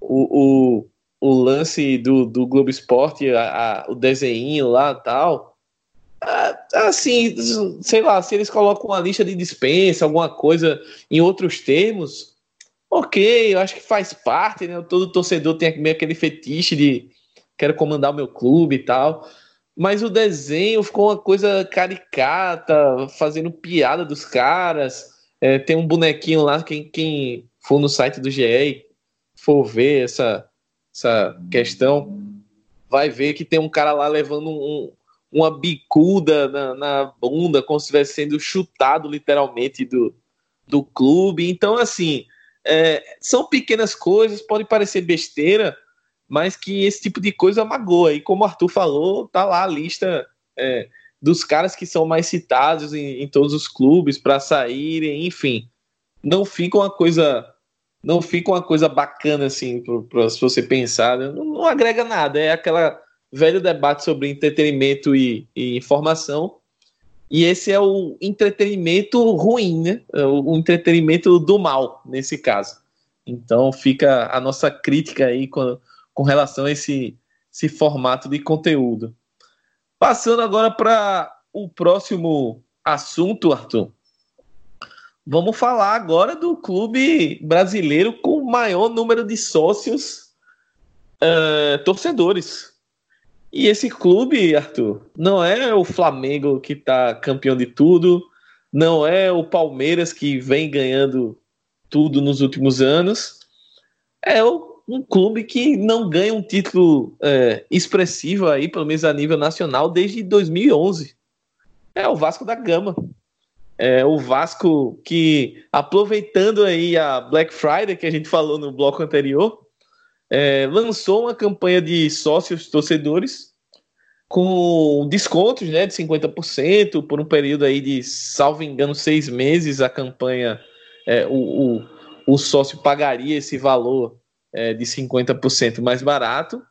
o, o, o lance do, do Globo Esporte, a, a, o desenho lá tal, assim, sei lá, se eles colocam uma lista de dispensa, alguma coisa em outros termos, ok, eu acho que faz parte, né? Todo torcedor tem meio aquele fetiche de quero comandar o meu clube e tal. Mas o desenho ficou uma coisa caricata, fazendo piada dos caras. É, tem um bonequinho lá, quem, quem for no site do GE for ver essa, essa questão, vai ver que tem um cara lá levando um, uma bicuda na, na bunda, como se estivesse sendo chutado literalmente do, do clube. Então, assim, é, são pequenas coisas, pode parecer besteira, mas que esse tipo de coisa magoa. E como o Arthur falou, tá lá a lista é, dos caras que são mais citados em, em todos os clubes para saírem, enfim. Não fica uma coisa. Não fica uma coisa bacana assim para você pensar. Né? Não, não, agrega nada. É aquela velho debate sobre entretenimento e, e informação e esse é o entretenimento ruim, né? É o entretenimento do mal, nesse caso. Então fica a nossa crítica aí com, com relação a esse, esse formato de conteúdo. Passando agora para o próximo assunto, Arthur. Vamos falar agora do clube brasileiro com o maior número de sócios uh, torcedores. E esse clube, Arthur, não é o Flamengo que está campeão de tudo, não é o Palmeiras que vem ganhando tudo nos últimos anos. É um clube que não ganha um título é, expressivo aí, pelo menos a nível nacional, desde 2011. É o Vasco da Gama. É o Vasco que, aproveitando aí a Black Friday que a gente falou no bloco anterior, é, lançou uma campanha de sócios torcedores com descontos né, de 50% por um período aí de, salvo engano, seis meses. A campanha, é, o, o, o, sócio pagaria esse valor é, de 50% mais barato.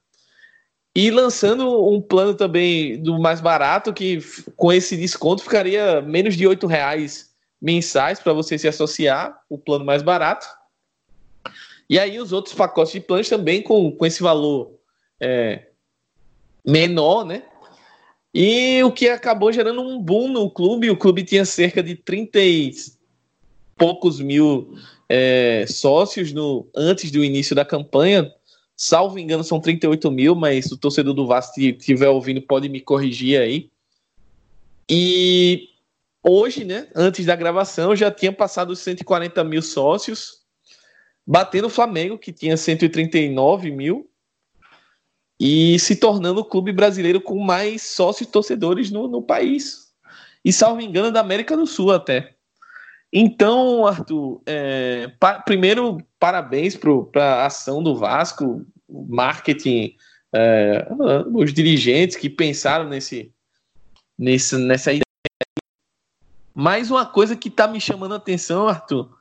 E lançando um plano também do mais barato, que com esse desconto ficaria menos de R$ reais mensais para você se associar, o plano mais barato. E aí os outros pacotes de planos também com, com esse valor é, menor, né? E o que acabou gerando um boom no clube. O clube tinha cerca de 30 e poucos mil é, sócios no, antes do início da campanha. Salvo engano, são 38 mil, mas o torcedor do Vasco estiver ouvindo pode me corrigir aí. E hoje, né, antes da gravação, já tinha passado os 140 mil sócios, batendo o Flamengo, que tinha 139 mil, e se tornando o clube brasileiro com mais sócios torcedores no, no país. E, salvo engano, da América do Sul até. Então, Arthur, é, pa, primeiro, parabéns para a ação do Vasco, marketing, é, os dirigentes que pensaram nesse, nesse, nessa ideia. Mais uma coisa que está me chamando a atenção, Arthur,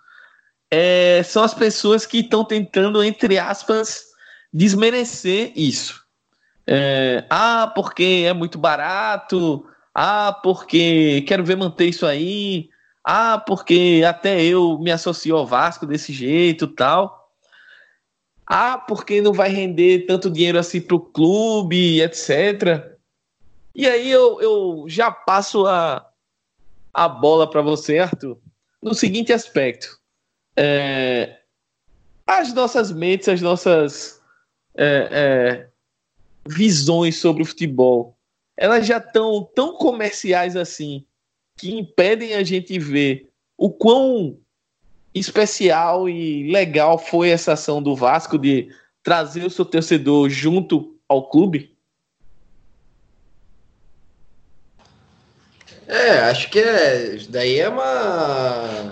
é, são as pessoas que estão tentando, entre aspas, desmerecer isso. É, ah, porque é muito barato. Ah, porque quero ver manter isso aí. Ah, porque até eu me associo ao Vasco desse jeito tal. Ah, porque não vai render tanto dinheiro assim para o clube, etc. E aí eu, eu já passo a, a bola para você, Arthur, no seguinte aspecto. É, as nossas mentes, as nossas é, é, visões sobre o futebol, elas já estão tão comerciais assim, que impedem a gente ver o quão especial e legal foi essa ação do Vasco de trazer o seu torcedor junto ao clube? É, acho que é, daí é uma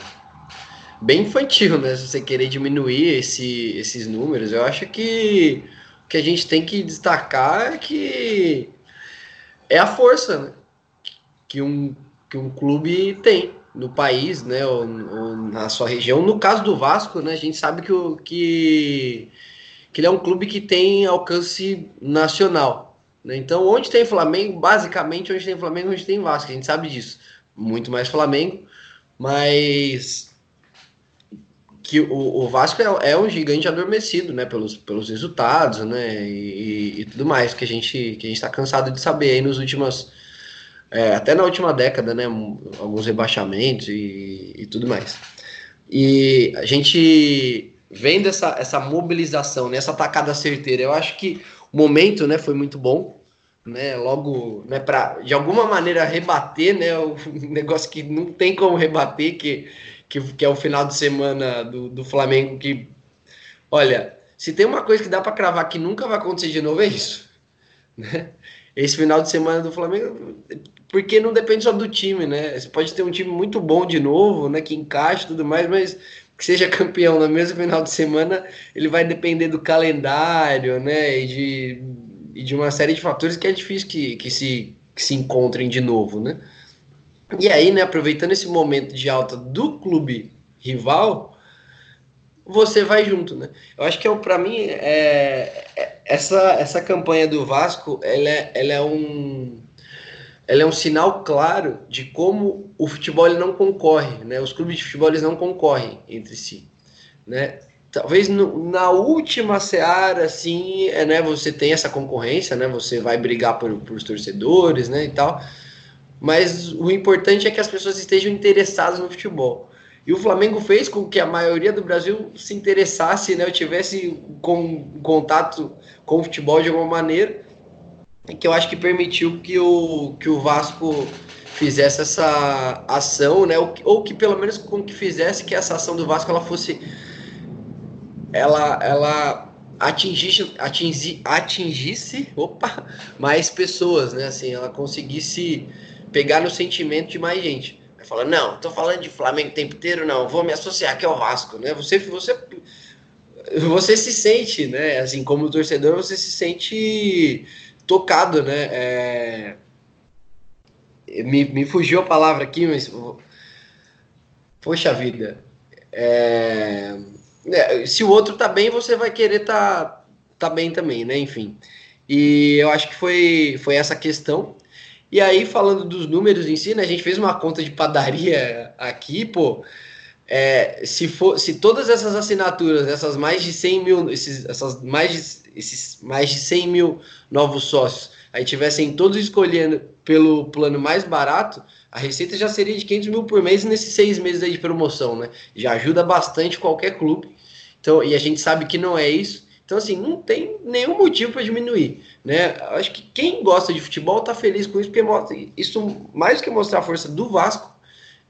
bem infantil, né? Se você querer diminuir esse, esses números, eu acho que o que a gente tem que destacar é que é a força né? que, um, que um clube tem no país, né? Ou, ou, na sua região. No caso do Vasco, né? A gente sabe que, o, que, que ele é um clube que tem alcance nacional. Né? Então, onde tem Flamengo, basicamente, onde tem Flamengo, onde tem Vasco. A gente sabe disso. Muito mais Flamengo, mas que o, o Vasco é, é, um gigante adormecido, né, pelos, pelos resultados, né, e, e tudo mais que a gente que a gente está cansado de saber aí nos últimos é, até na última década, né, alguns rebaixamentos e, e tudo mais. E a gente vendo essa, essa mobilização, né, essa tacada certeira, eu acho que o momento, né, foi muito bom, né, logo, né, para de alguma maneira rebater, né, o [laughs] negócio que não tem como rebater, que que, que é o final de semana do, do Flamengo, que, olha, se tem uma coisa que dá para cravar que nunca vai acontecer de novo, é isso. Né? Esse final de semana do Flamengo, porque não depende só do time, né? Você pode ter um time muito bom de novo, né? Que encaixe e tudo mais, mas que seja [laughs] campeão no mesmo final de semana, ele vai depender do calendário, né? E de, e de uma série de fatores que é difícil que, que, se, que se encontrem de novo, né? E aí, né, aproveitando esse momento de alta do clube rival, você vai junto, né? Eu acho que é, para mim é, é, essa essa campanha do Vasco, ela é, ela é um ela é um sinal claro de como o futebol não concorre, né? Os clubes de futebol não concorrem entre si, né? Talvez no, na última seara, assim, é, né? Você tem essa concorrência, né? Você vai brigar por, por torcedores, né? E tal mas o importante é que as pessoas estejam interessadas no futebol. E o Flamengo fez com que a maioria do Brasil se interessasse, né, tivesse com, contato com o futebol de alguma maneira, que eu acho que permitiu que o, que o Vasco fizesse essa ação, né, ou, ou que pelo menos com que fizesse que essa ação do Vasco ela fosse ela ela atingisse atingisse, atingisse opa, mais pessoas, né, assim, ela conseguisse pegar no sentimento de mais gente. Vai falar, não, tô falando de Flamengo o tempo inteiro, não, vou me associar aqui ao Vasco, né? Você, você, você se sente, né? Assim, como torcedor, você se sente tocado, né? É... Me, me fugiu a palavra aqui, mas. Poxa vida. É... É, se o outro tá bem, você vai querer tá, tá bem também, né? Enfim. E eu acho que foi, foi essa questão. E aí, falando dos números em si, né, a gente fez uma conta de padaria aqui, pô. É, se, for, se todas essas assinaturas, essas mais de 100 mil, esses, essas mais de, esses mais de 100 mil novos sócios, aí tivessem todos escolhendo pelo plano mais barato, a receita já seria de 500 mil por mês nesses seis meses aí de promoção, né? Já ajuda bastante qualquer clube. Então, e a gente sabe que não é isso. Então, assim, não tem nenhum motivo para diminuir. Né? Acho que quem gosta de futebol está feliz com isso, porque isso, mais do que mostrar a força do Vasco,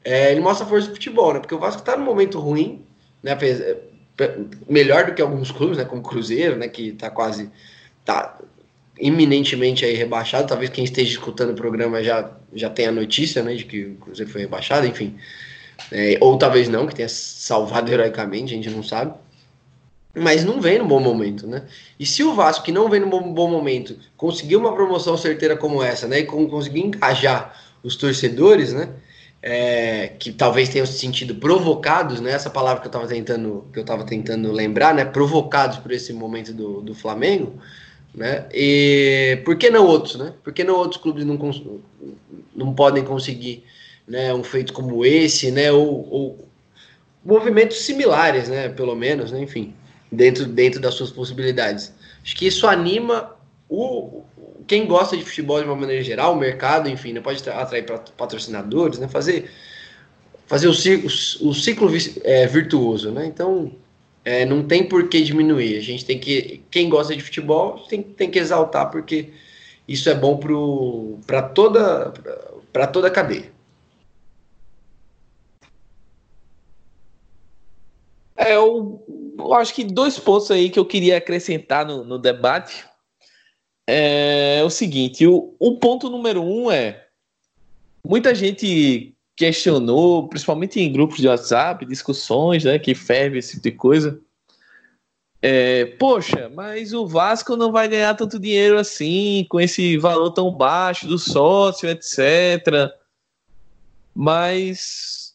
é, ele mostra a força do futebol, né? Porque o Vasco tá num momento ruim, né? Melhor do que alguns clubes, né? Como o Cruzeiro, né? Que tá quase. tá iminentemente aí rebaixado. Talvez quem esteja escutando o programa já, já tenha a notícia, né? De que o Cruzeiro foi rebaixado, enfim. É, ou talvez não, que tenha salvado heroicamente, a gente não sabe. Mas não vem no bom momento, né? E se o Vasco, que não vem no bom, bom momento, conseguir uma promoção certeira como essa, né? E conseguir engajar os torcedores, né? É, que talvez tenham se sentido provocados, né? Essa palavra que eu estava tentando, que eu tava tentando lembrar, né? Provocados por esse momento do, do Flamengo, né? E por que não outros, né? Por que não outros clubes não, não podem conseguir né, um feito como esse, né? Ou, ou movimentos similares, né? Pelo menos, né? Enfim, dentro, dentro das suas possibilidades. Acho que isso anima o, quem gosta de futebol de uma maneira geral, o mercado, enfim, né, pode atrair patrocinadores, né, fazer, fazer o ciclo, o ciclo é, virtuoso. Né? Então, é, não tem por que diminuir. A gente tem que, quem gosta de futebol, tem, tem que exaltar, porque isso é bom para toda, para toda a cadeia. É, eu, eu, acho que dois pontos aí que eu queria acrescentar no, no debate é o seguinte: o, o ponto número um é muita gente questionou, principalmente em grupos de WhatsApp, discussões, né, que ferve esse tipo de coisa. É, poxa, mas o Vasco não vai ganhar tanto dinheiro assim, com esse valor tão baixo do sócio, etc. Mas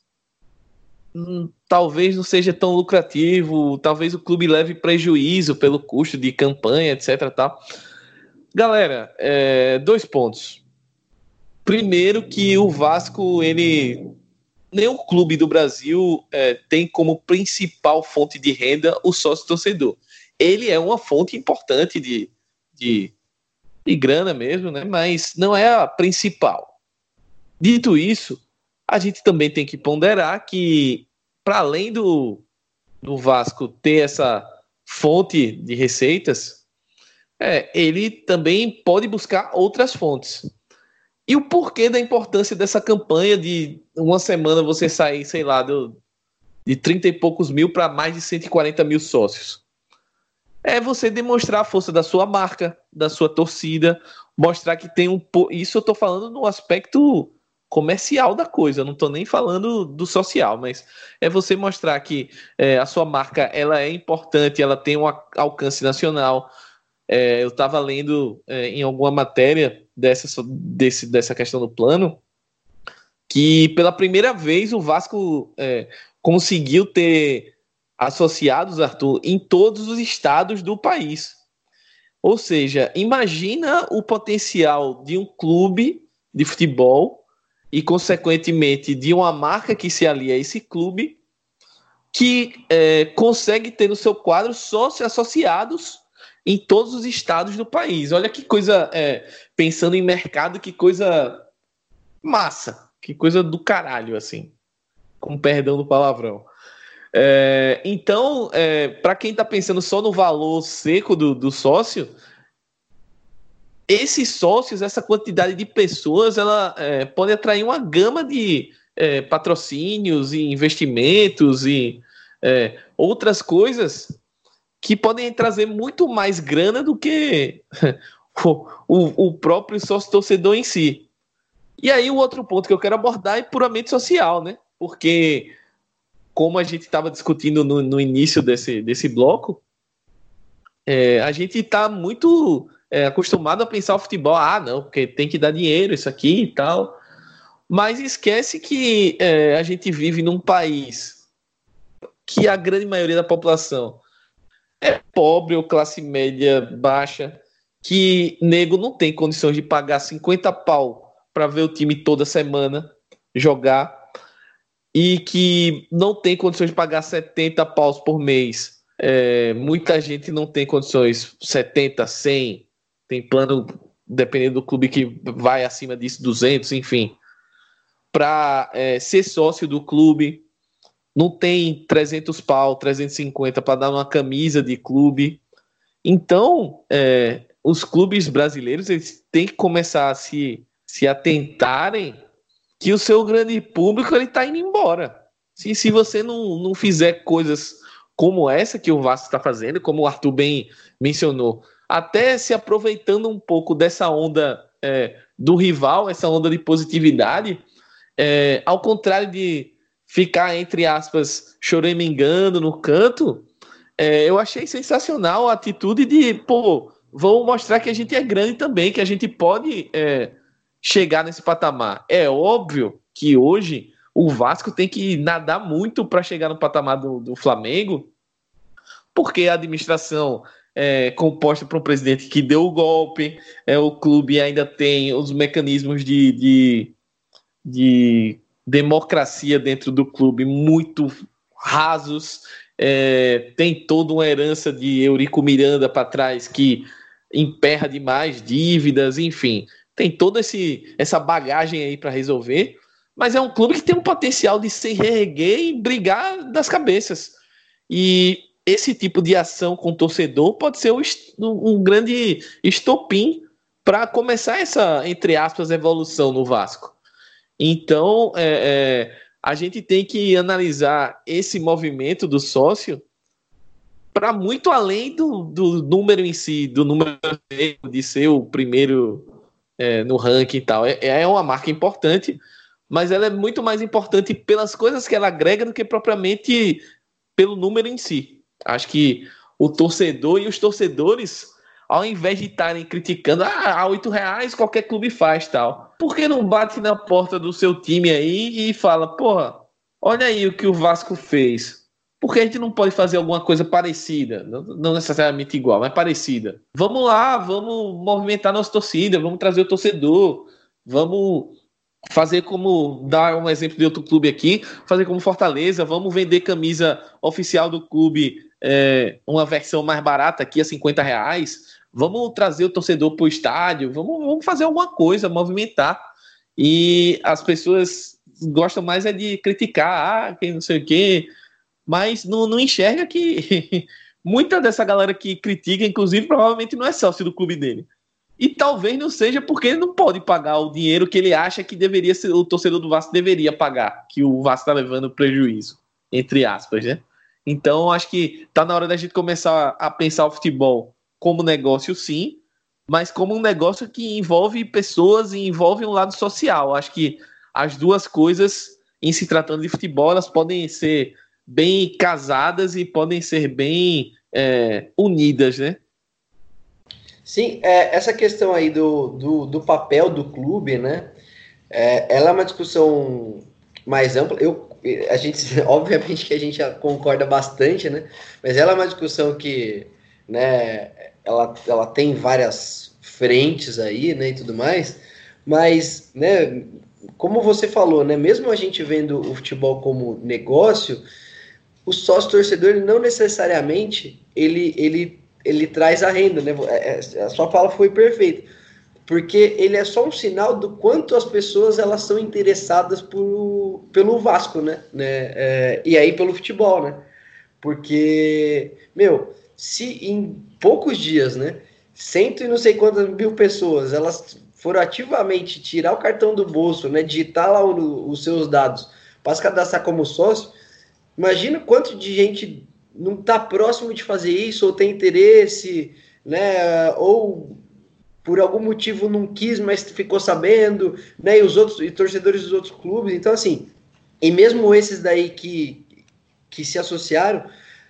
hum, talvez não seja tão lucrativo, talvez o clube leve prejuízo pelo custo de campanha, etc. Tal. Galera, é, dois pontos. Primeiro que o Vasco, ele nenhum clube do Brasil é, tem como principal fonte de renda o sócio torcedor. Ele é uma fonte importante de, de, de grana mesmo, né? mas não é a principal. Dito isso, a gente também tem que ponderar que, para além do, do Vasco ter essa fonte de receitas, é, ele também pode buscar outras fontes. E o porquê da importância dessa campanha de uma semana você sair, sei lá, do, de 30 e poucos mil para mais de 140 mil sócios? É você demonstrar a força da sua marca, da sua torcida, mostrar que tem um. Isso eu estou falando no aspecto comercial da coisa, não estou nem falando do social, mas é você mostrar que é, a sua marca ela é importante, ela tem um alcance nacional. É, eu estava lendo é, em alguma matéria dessa, desse, dessa questão do plano que pela primeira vez o Vasco é, conseguiu ter associados, Arthur, em todos os estados do país. Ou seja, imagina o potencial de um clube de futebol e, consequentemente, de uma marca que se alia a esse clube, que é, consegue ter no seu quadro sócios associados em todos os estados do país. Olha que coisa, é, pensando em mercado, que coisa massa, que coisa do caralho, assim, com perdão do palavrão. É, então, é, para quem está pensando só no valor seco do, do sócio, esses sócios, essa quantidade de pessoas, ela é, pode atrair uma gama de é, patrocínios e investimentos e é, outras coisas que podem trazer muito mais grana do que [laughs] o, o, o próprio sócio torcedor em si. E aí o outro ponto que eu quero abordar é puramente social, né? Porque como a gente estava discutindo no, no, início desse, desse bloco, é, a gente está muito é, acostumado a pensar o futebol, ah, não, porque tem que dar dinheiro, isso aqui e tal. Mas esquece que é, a gente vive num país que a grande maioria da população é pobre ou classe média baixa, que nego não tem condições de pagar 50 pau para ver o time toda semana jogar e que não tem condições de pagar 70 paus por mês. É, muita gente não tem condições 70, 100, tem plano, dependendo do clube, que vai acima disso, 200, enfim. Para é, ser sócio do clube, não tem 300 pau, 350 para dar uma camisa de clube. Então, é, os clubes brasileiros eles têm que começar a se, se atentarem que o seu grande público ele tá indo embora. Se, se você não, não fizer coisas como essa que o Vasco está fazendo, como o Arthur bem mencionou, até se aproveitando um pouco dessa onda é, do rival, essa onda de positividade, é, ao contrário de ficar, entre aspas, choramingando no canto, é, eu achei sensacional a atitude de, pô, vamos mostrar que a gente é grande também, que a gente pode é, chegar nesse patamar. É óbvio que hoje o Vasco tem que nadar muito para chegar no patamar do, do, Flamengo, porque a administração é composta por um presidente que deu o golpe, é, o clube ainda tem os mecanismos de, de, de democracia dentro do clube muito rasos, é, tem toda uma herança de Eurico Miranda para trás que emperra demais dívidas, enfim, tem toda essa bagagem aí para resolver, mas é um clube que tem um potencial de se reerguer e brigar das cabeças. E esse tipo de ação com o torcedor pode ser um grande estopim para começar essa, entre aspas, evolução no Vasco. Então, é, é, a gente tem que analisar esse movimento do sócio para muito além do, do número em si, do número de ser o primeiro é, no ranking e tal. É, é uma marca importante, mas ela é muito mais importante pelas coisas que ela agrega do que propriamente pelo número em si. Acho que o torcedor e os torcedores ao invés de estarem criticando, ah, a oito reais qualquer clube faz tal. Por que não bate na porta do seu time aí e fala, porra, olha aí o que o Vasco fez. Por que a gente não pode fazer alguma coisa parecida? Não, necessariamente igual, mas parecida. Vamos lá, vamos movimentar nossa torcida, vamos trazer o torcedor, vamos fazer como dar um exemplo de outro clube aqui, fazer como Fortaleza, vamos vender camisa oficial do clube, é, uma versão mais barata aqui a 50 reais Vamos trazer o torcedor para o estádio, vamos, vamos fazer alguma coisa, movimentar. E as pessoas gostam mais é de criticar, ah, quem não sei o quê, mas não, não enxerga que [laughs] muita dessa galera que critica, inclusive, provavelmente não é sócio do clube dele. E talvez não seja porque ele não pode pagar o dinheiro que ele acha que deveria ser, o torcedor do Vasco deveria pagar, que o Vasco está levando prejuízo, entre aspas, né? Então, acho que tá na hora da gente começar a pensar o futebol como negócio, sim, mas como um negócio que envolve pessoas e envolve um lado social. Acho que as duas coisas, em se tratando de futebol, elas podem ser bem casadas e podem ser bem é, unidas, né? Sim, é, essa questão aí do, do, do, papel do clube, né? É, ela é uma discussão mais ampla. Eu, a gente, [laughs] obviamente que a gente concorda bastante, né? Mas ela é uma discussão que, né? Ela, ela tem várias frentes aí, né, e tudo mais, mas, né, como você falou, né, mesmo a gente vendo o futebol como negócio, o sócio torcedor não necessariamente ele, ele, ele traz a renda, né? É, é, a sua fala foi perfeita, porque ele é só um sinal do quanto as pessoas elas são interessadas por, pelo Vasco, né? né? É, e aí pelo futebol, né? Porque, meu, se em poucos dias, né, cento e não sei quantas mil pessoas, elas foram ativamente tirar o cartão do bolso, né, digitar lá o, os seus dados para se cadastrar como sócio, imagina quanto de gente não está próximo de fazer isso, ou tem interesse, né, ou por algum motivo não quis, mas ficou sabendo, né, e os outros, e torcedores dos outros clubes, então assim, e mesmo esses daí que, que se associaram,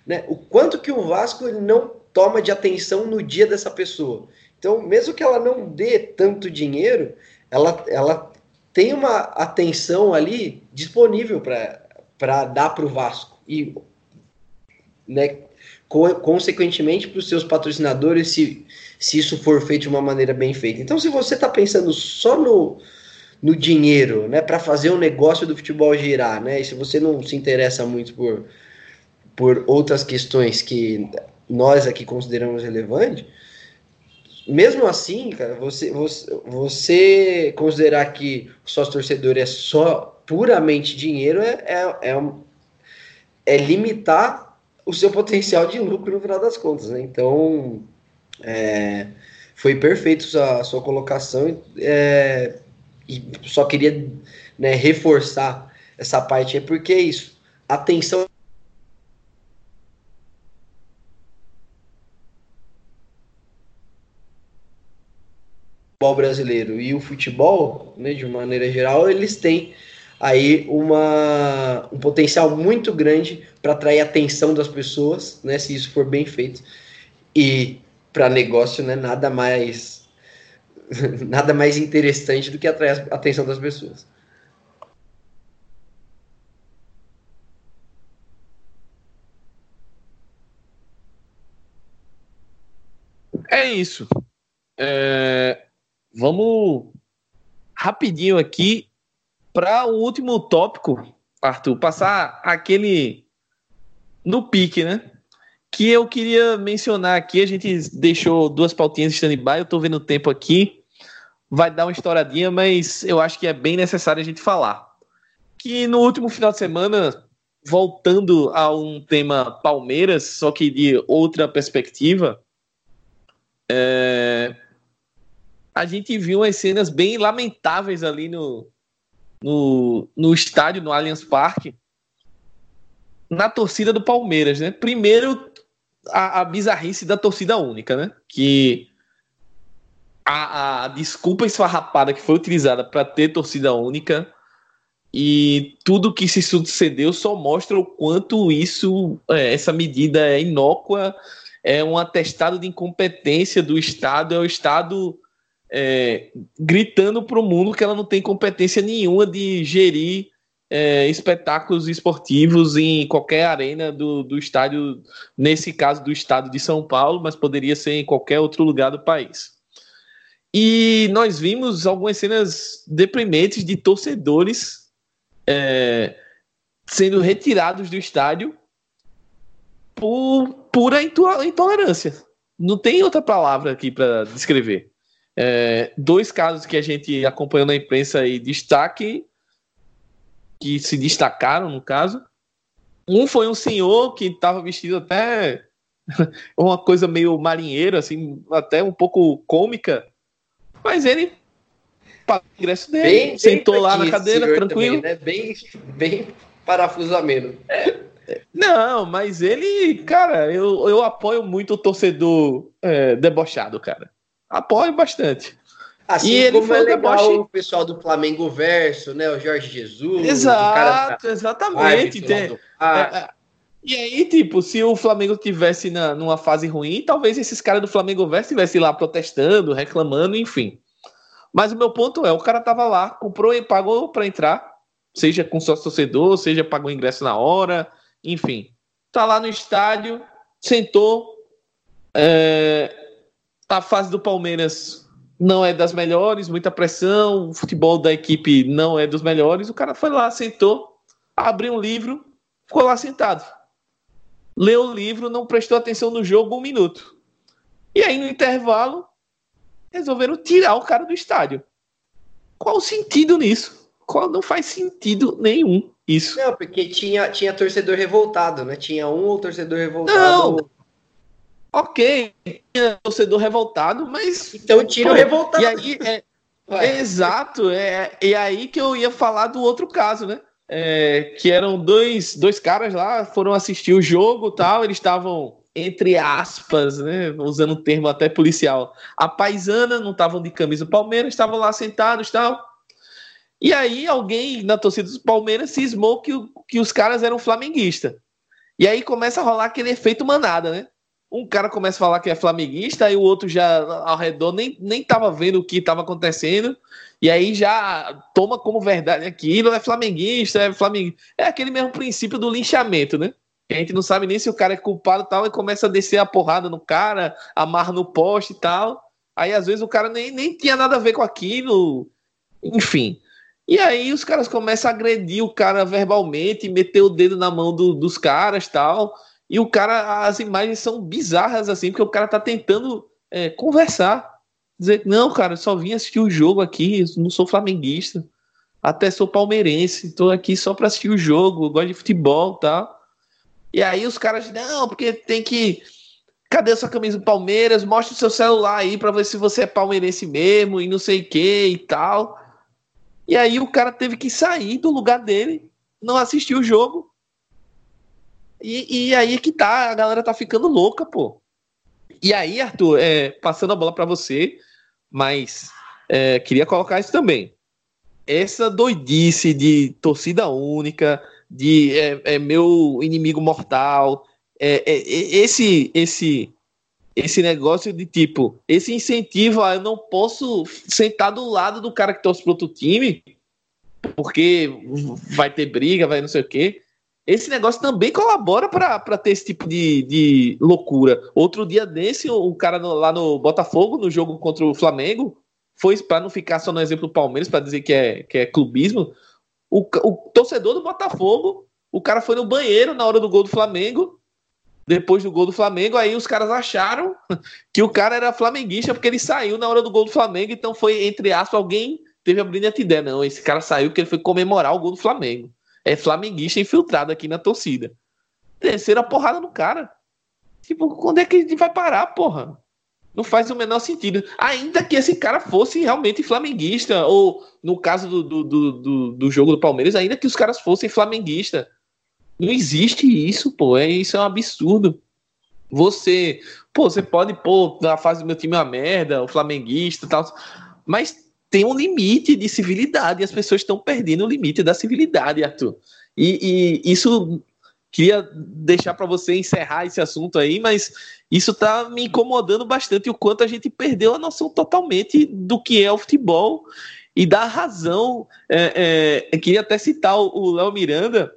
né? O quanto que o Vasco ele não toma de atenção no dia dessa pessoa. Então, mesmo que ela não dê tanto dinheiro, ela, ela tem uma atenção ali disponível para dar para o Vasco. E, né, consequentemente, para os seus patrocinadores, se, se isso for feito de uma maneira bem feita. Então, se você está pensando só no, no dinheiro, né, para fazer o negócio do futebol girar, né, e se você não se interessa muito por por outras questões que nós aqui consideramos relevantes, mesmo assim, cara, você, você, você considerar que o sócio torcedor é só puramente dinheiro é, é, é, é, limitar o seu potencial de lucro no final das contas. Né? Então, é, foi perfeito a sua, sua colocação. É, e só queria né, reforçar essa parte, é porque é isso. Atenção futebol brasileiro e o futebol, né, de maneira geral, eles têm aí uma, um potencial muito grande para atrair a atenção das pessoas, né, se isso for bem feito. E para negócio, né, nada mais [laughs] nada mais interessante do que atrair a atenção das pessoas. É isso. É, vamos rapidinho aqui para o último tópico, Arthur, passar aquele no pique, né? Que eu queria mencionar aqui, a gente deixou duas pautinhas de stand-by, eu estou vendo o tempo aqui, vai dar uma estouradinha, mas eu acho que é bem necessário a gente falar. Que no último final de semana, voltando a um tema Palmeiras, só que de outra perspectiva, é, a gente viu umas cenas bem lamentáveis ali no, no, no estádio, no Allianz Parque, na torcida do Palmeiras, né? Primeiro, a, a bizarrice da torcida única, né? Que a, a desculpa esfarrapada que foi utilizada para ter torcida única e tudo que se sucedeu só mostra o quanto isso, é, essa medida é inócua, é um atestado de incompetência do Estado, é o Estado é, gritando para o mundo que ela não tem competência nenhuma de gerir é, espetáculos esportivos em qualquer arena do, do estádio, nesse caso do estado de São Paulo, mas poderia ser em qualquer outro lugar do país. E nós vimos algumas cenas deprimentes de torcedores é, sendo retirados do estádio por pura intolerância. Não tem outra palavra aqui para descrever. É, dois casos que a gente acompanhou na imprensa e destaque, que se destacaram no caso. Um foi um senhor que estava vestido até [laughs] uma coisa meio marinheiro, assim, até um pouco cômica, mas ele pagou o ingresso dele, bem, sentou bem lá na cadeira, tranquilo. Também, né? Bem, bem parafusamento. É, não, mas ele, cara, eu, eu apoio muito o torcedor é, debochado, cara apoio bastante. Assim e como é legal deboche... o pessoal do Flamengo Verso, né? O Jorge Jesus. Exato, exatamente. Tem... É, é, e aí, tipo, se o Flamengo tivesse na, numa fase ruim, talvez esses caras do Flamengo Verso estivessem lá protestando, reclamando, enfim. Mas o meu ponto é, o cara tava lá, comprou e pagou para entrar, seja com sócio torcedor, seja pagou ingresso na hora, enfim. Tá lá no estádio, sentou, é, a fase do Palmeiras não é das melhores, muita pressão, o futebol da equipe não é dos melhores. O cara foi lá, sentou, abriu um livro, ficou lá sentado. Leu o livro, não prestou atenção no jogo um minuto. E aí, no intervalo, resolveram tirar o cara do estádio. Qual o sentido nisso? Qual não faz sentido nenhum isso? Não, porque tinha, tinha torcedor revoltado, né? Tinha um ou torcedor revoltado. Não, ok, torcedor revoltado, mas. Então tira o revoltado. E aí, é, é, exato, é, e aí que eu ia falar do outro caso, né? É, que eram dois, dois caras lá, foram assistir o jogo tal, eles estavam, entre aspas, né? Usando um termo até policial, a paisana, não estavam de camisa Palmeiras, estavam lá sentados tal. E aí alguém na torcida do Palmeiras cismou que, que os caras eram flamenguistas. E aí começa a rolar aquele efeito manada, né? Um cara começa a falar que é flamenguista e o outro já ao redor nem, nem tava vendo o que estava acontecendo e aí já toma como verdade aquilo, é flamenguista, é flamenguista. É aquele mesmo princípio do linchamento, né? A gente não sabe nem se o cara é culpado e tal, e começa a descer a porrada no cara, amarra no poste e tal. Aí às vezes o cara nem, nem tinha nada a ver com aquilo, enfim. E aí os caras começam a agredir o cara verbalmente, meter o dedo na mão do, dos caras tal. E o cara, as imagens são bizarras, assim, porque o cara tá tentando é, conversar. Dizer, não, cara, só vim assistir o jogo aqui, não sou flamenguista. Até sou palmeirense, tô aqui só pra assistir o jogo, gosto de futebol e tal. E aí os caras, não, porque tem que. Cadê sua camisa do Palmeiras? Mostra o seu celular aí pra ver se você é palmeirense mesmo e não sei o que e tal. E aí o cara teve que sair do lugar dele, não assistir o jogo. E, e aí que tá, a galera tá ficando louca, pô. E aí, Arthur, é, passando a bola para você, mas é, queria colocar isso também. Essa doidice de torcida única, de é, é meu inimigo mortal, é, é, é, esse esse esse negócio de tipo, esse incentivo a eu não posso sentar do lado do cara que torce pro outro time, porque vai ter briga, vai não sei o quê. Esse negócio também colabora para ter esse tipo de, de loucura. Outro dia desse, o cara no, lá no Botafogo, no jogo contra o Flamengo, foi para não ficar só no exemplo do Palmeiras, para dizer que é, que é clubismo. O, o torcedor do Botafogo, o cara foi no banheiro na hora do gol do Flamengo depois do gol do Flamengo, aí os caras acharam [laughs] que o cara era flamenguista porque ele saiu na hora do gol do Flamengo, então foi, entre aspas, alguém teve a brilhante ideia. Não, esse cara saiu porque ele foi comemorar o gol do Flamengo. É flamenguista infiltrado aqui na torcida. Terceira porrada no cara. Tipo, quando é que a gente vai parar, porra? Não faz o menor sentido. Ainda que esse cara fosse realmente flamenguista, ou no caso do, do, do, do jogo do Palmeiras, ainda que os caras fossem flamenguistas não existe isso, pô. É, isso é um absurdo. Você, pô, você pode, pô, na fase do meu time é uma merda, o flamenguista e tal, mas tem um limite de civilidade e as pessoas estão perdendo o limite da civilidade, Arthur. E, e isso queria deixar para você encerrar esse assunto aí, mas isso tá me incomodando bastante o quanto a gente perdeu a noção totalmente do que é o futebol e da razão. É, é, queria até citar o Léo Miranda,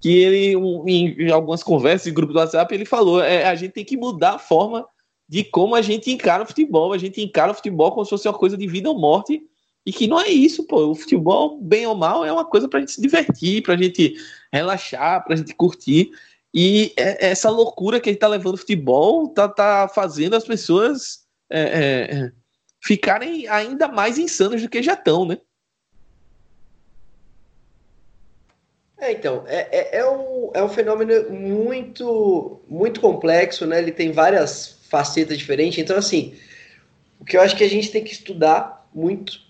que ele, em, algumas conversas em grupo do WhatsApp, ele falou: é, a gente tem que mudar a forma de como a gente encara o futebol. A gente encara o futebol como se fosse uma coisa de vida ou morte, e que não é isso, pô. O futebol, bem ou mal, é uma coisa para a gente se divertir, para a gente relaxar, para a gente curtir. E é, essa loucura que ele está levando o futebol tá, tá fazendo as pessoas é, é, é, ficarem ainda mais insanas do que já estão, né? É, então, é, é, é, um, é um fenômeno muito, muito complexo, né? Ele tem várias facetas diferentes. Então, assim, o que eu acho que a gente tem que estudar muito,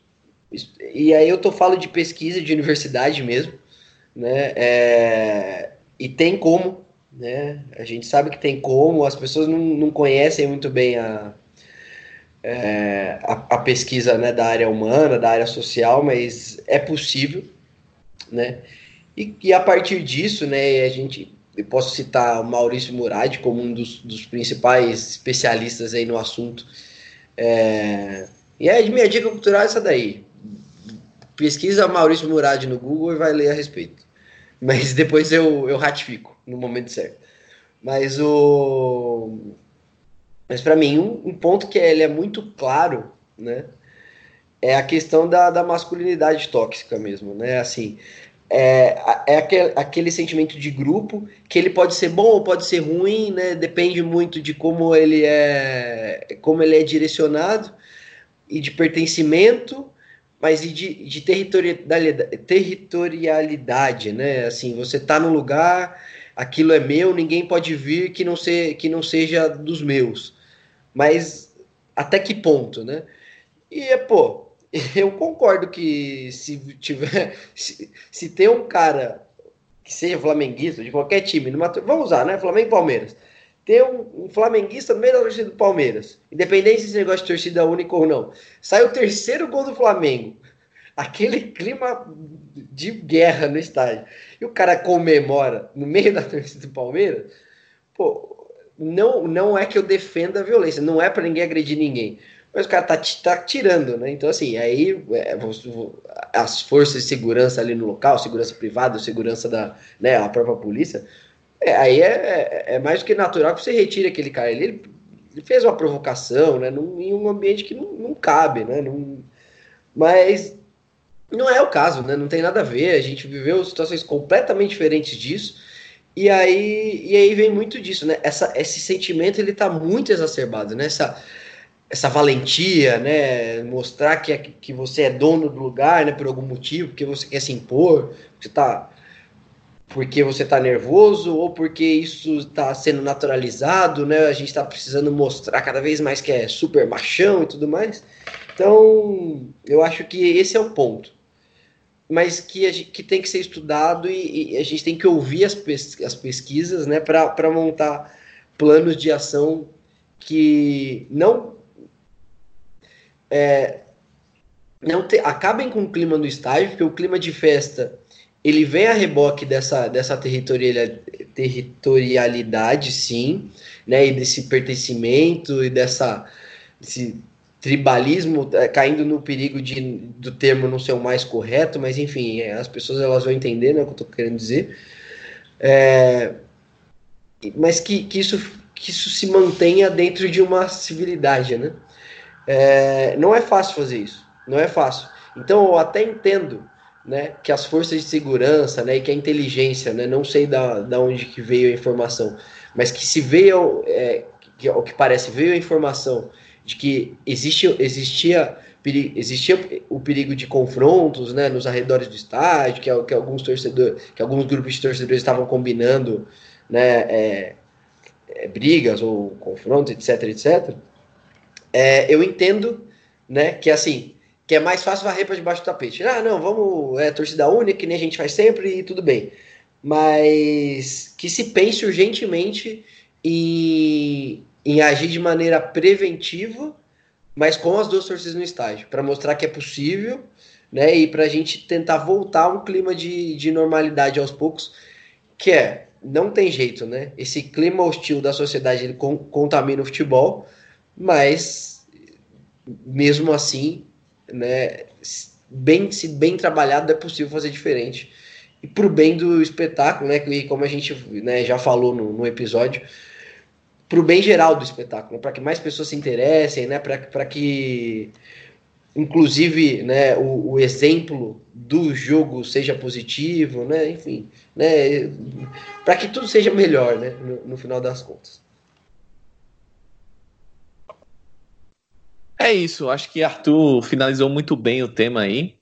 e aí eu tô falando de pesquisa de universidade mesmo, né? É, e tem como, né? A gente sabe que tem como, as pessoas não, não conhecem muito bem a, é, a, a, pesquisa né, da área humana, da área social, mas é possível, né? E, e a partir disso, né, a gente, eu posso citar o Maurício Murad como um dos, dos principais especialistas aí no assunto. É, e a minha dica cultural é essa daí. Pesquisa Maurício Murad no Google e vai ler a respeito. Mas [laughs] depois eu, eu ratifico no momento certo. Mas o. Mas para mim, um, um, ponto que ele é muito claro, né? É a questão da, da masculinidade tóxica mesmo, né? Assim, é, é aquele, aquele, sentimento de grupo que ele pode ser bom ou pode ser ruim, né? Depende muito de como ele é, como ele é direcionado e de pertencimento, mas e de, de territorialidade, territorialidade, né? Assim, você tá no lugar, aquilo é meu, ninguém pode vir que não, ser, que não seja dos meus. Mas até que ponto, né? E, pô, [laughs] eu concordo que se tiver. [laughs] Se, se tem um cara que seja flamenguista de qualquer time, numa, vamos usar, né? Flamengo e Palmeiras. Tem um, um, flamenguista no meio da torcida do Palmeiras, independente se negócio de torcida única ou não. Sai o terceiro gol do Flamengo. [laughs] Aquele clima de guerra no estádio. E o cara comemora no meio da torcida do Palmeiras. Pô, não, não é que eu defenda a violência, não é para ninguém agredir ninguém mas o cara tá, tá tirando, né? Então, assim, aí é, as forças de segurança ali no local, segurança privada, segurança da né, a própria polícia, é, aí é, é, é, mais do que natural que você retire aquele cara. Ele, ele fez uma provocação, né? Num, em um ambiente que não, não cabe, né? Não, mas não é o caso, né? Não tem nada a ver. A gente viveu situações completamente diferentes disso. E aí, e aí vem muito disso, né? Essa, esse sentimento ele tá muito exacerbado, né? Essa, essa valentia, né? Mostrar que, é, que você é dono do lugar, né? Por algum motivo, porque você quer se impor, você tá porque você está nervoso ou porque isso está sendo naturalizado, né? A gente está precisando mostrar cada vez mais que é super machão e tudo mais. Então, eu acho que esse é o ponto. mas que, gente, que tem que ser estudado e, e, a gente tem que ouvir as, pes, as pesquisas né, para montar planos de ação que não é, não te, acabem com o clima no estádio, porque o clima de festa ele vem a reboque dessa, dessa territorialidade, sim, né, e desse pertencimento e dessa desse tribalismo é, caindo no perigo de, do termo não ser o mais correto, mas enfim, é, as pessoas elas vão entender né, o que eu estou querendo dizer. É, mas que, que, isso, que isso se mantenha dentro de uma civilidade, né? É, não é fácil fazer isso, não é fácil. Então eu até entendo né, que as forças de segurança né, e que a inteligência, né, não sei da, da onde que veio a informação, mas que se veio, é, que, o que parece veio a informação de que existe, existia, existia o perigo de confrontos né, nos arredores do estádio, que, que alguns torcedores, que alguns grupos de torcedores estavam combinando né, é, é, brigas ou confrontos, etc, etc. É, eu entendo né, que assim que é mais fácil varrer para debaixo do tapete. Ah, não, vamos, é torcida única, que nem a gente faz sempre e tudo bem. Mas que se pense urgentemente em, em agir de maneira preventiva, mas com as duas torcidas no estádio, para mostrar que é possível, né? E para a gente tentar voltar a um clima de, de normalidade aos poucos, que é, não tem jeito, né? Esse clima hostil da sociedade ele contamina o futebol, mas mesmo assim né, bem, se bem trabalhado, é possível fazer diferente. E para o bem do espetáculo, né, e como a gente né, já falou no, no episódio, para o bem geral do espetáculo, para que mais pessoas se interessem, né, para que, inclusive, né, o, o, exemplo do jogo seja positivo, né, enfim, né, para que tudo seja melhor né, no, no final das contas. É isso, acho que Arthur finalizou muito bem o tema aí.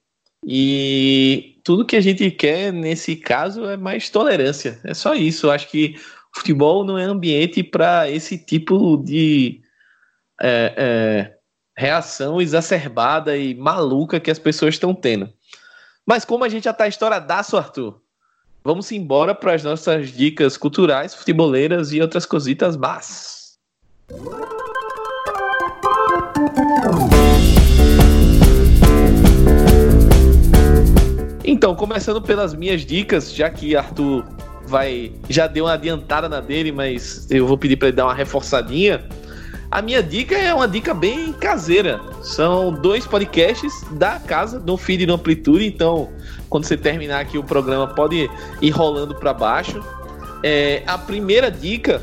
E tudo que a gente quer nesse caso é mais tolerância. É só isso. Acho que futebol não é ambiente para esse tipo de é, é, reação exacerbada e maluca que as pessoas estão tendo. Mas como a gente já está estouradaço, Arthur, vamos embora para as nossas dicas culturais, futeboleiras e outras cositas más. Então, começando pelas minhas dicas, já que Arthur vai já deu uma adiantada na dele, mas eu vou pedir para ele dar uma reforçadinha. A minha dica é uma dica bem caseira. São dois podcasts da casa, no feed no amplitude. Então, quando você terminar aqui o programa, pode ir rolando para baixo. É, a primeira dica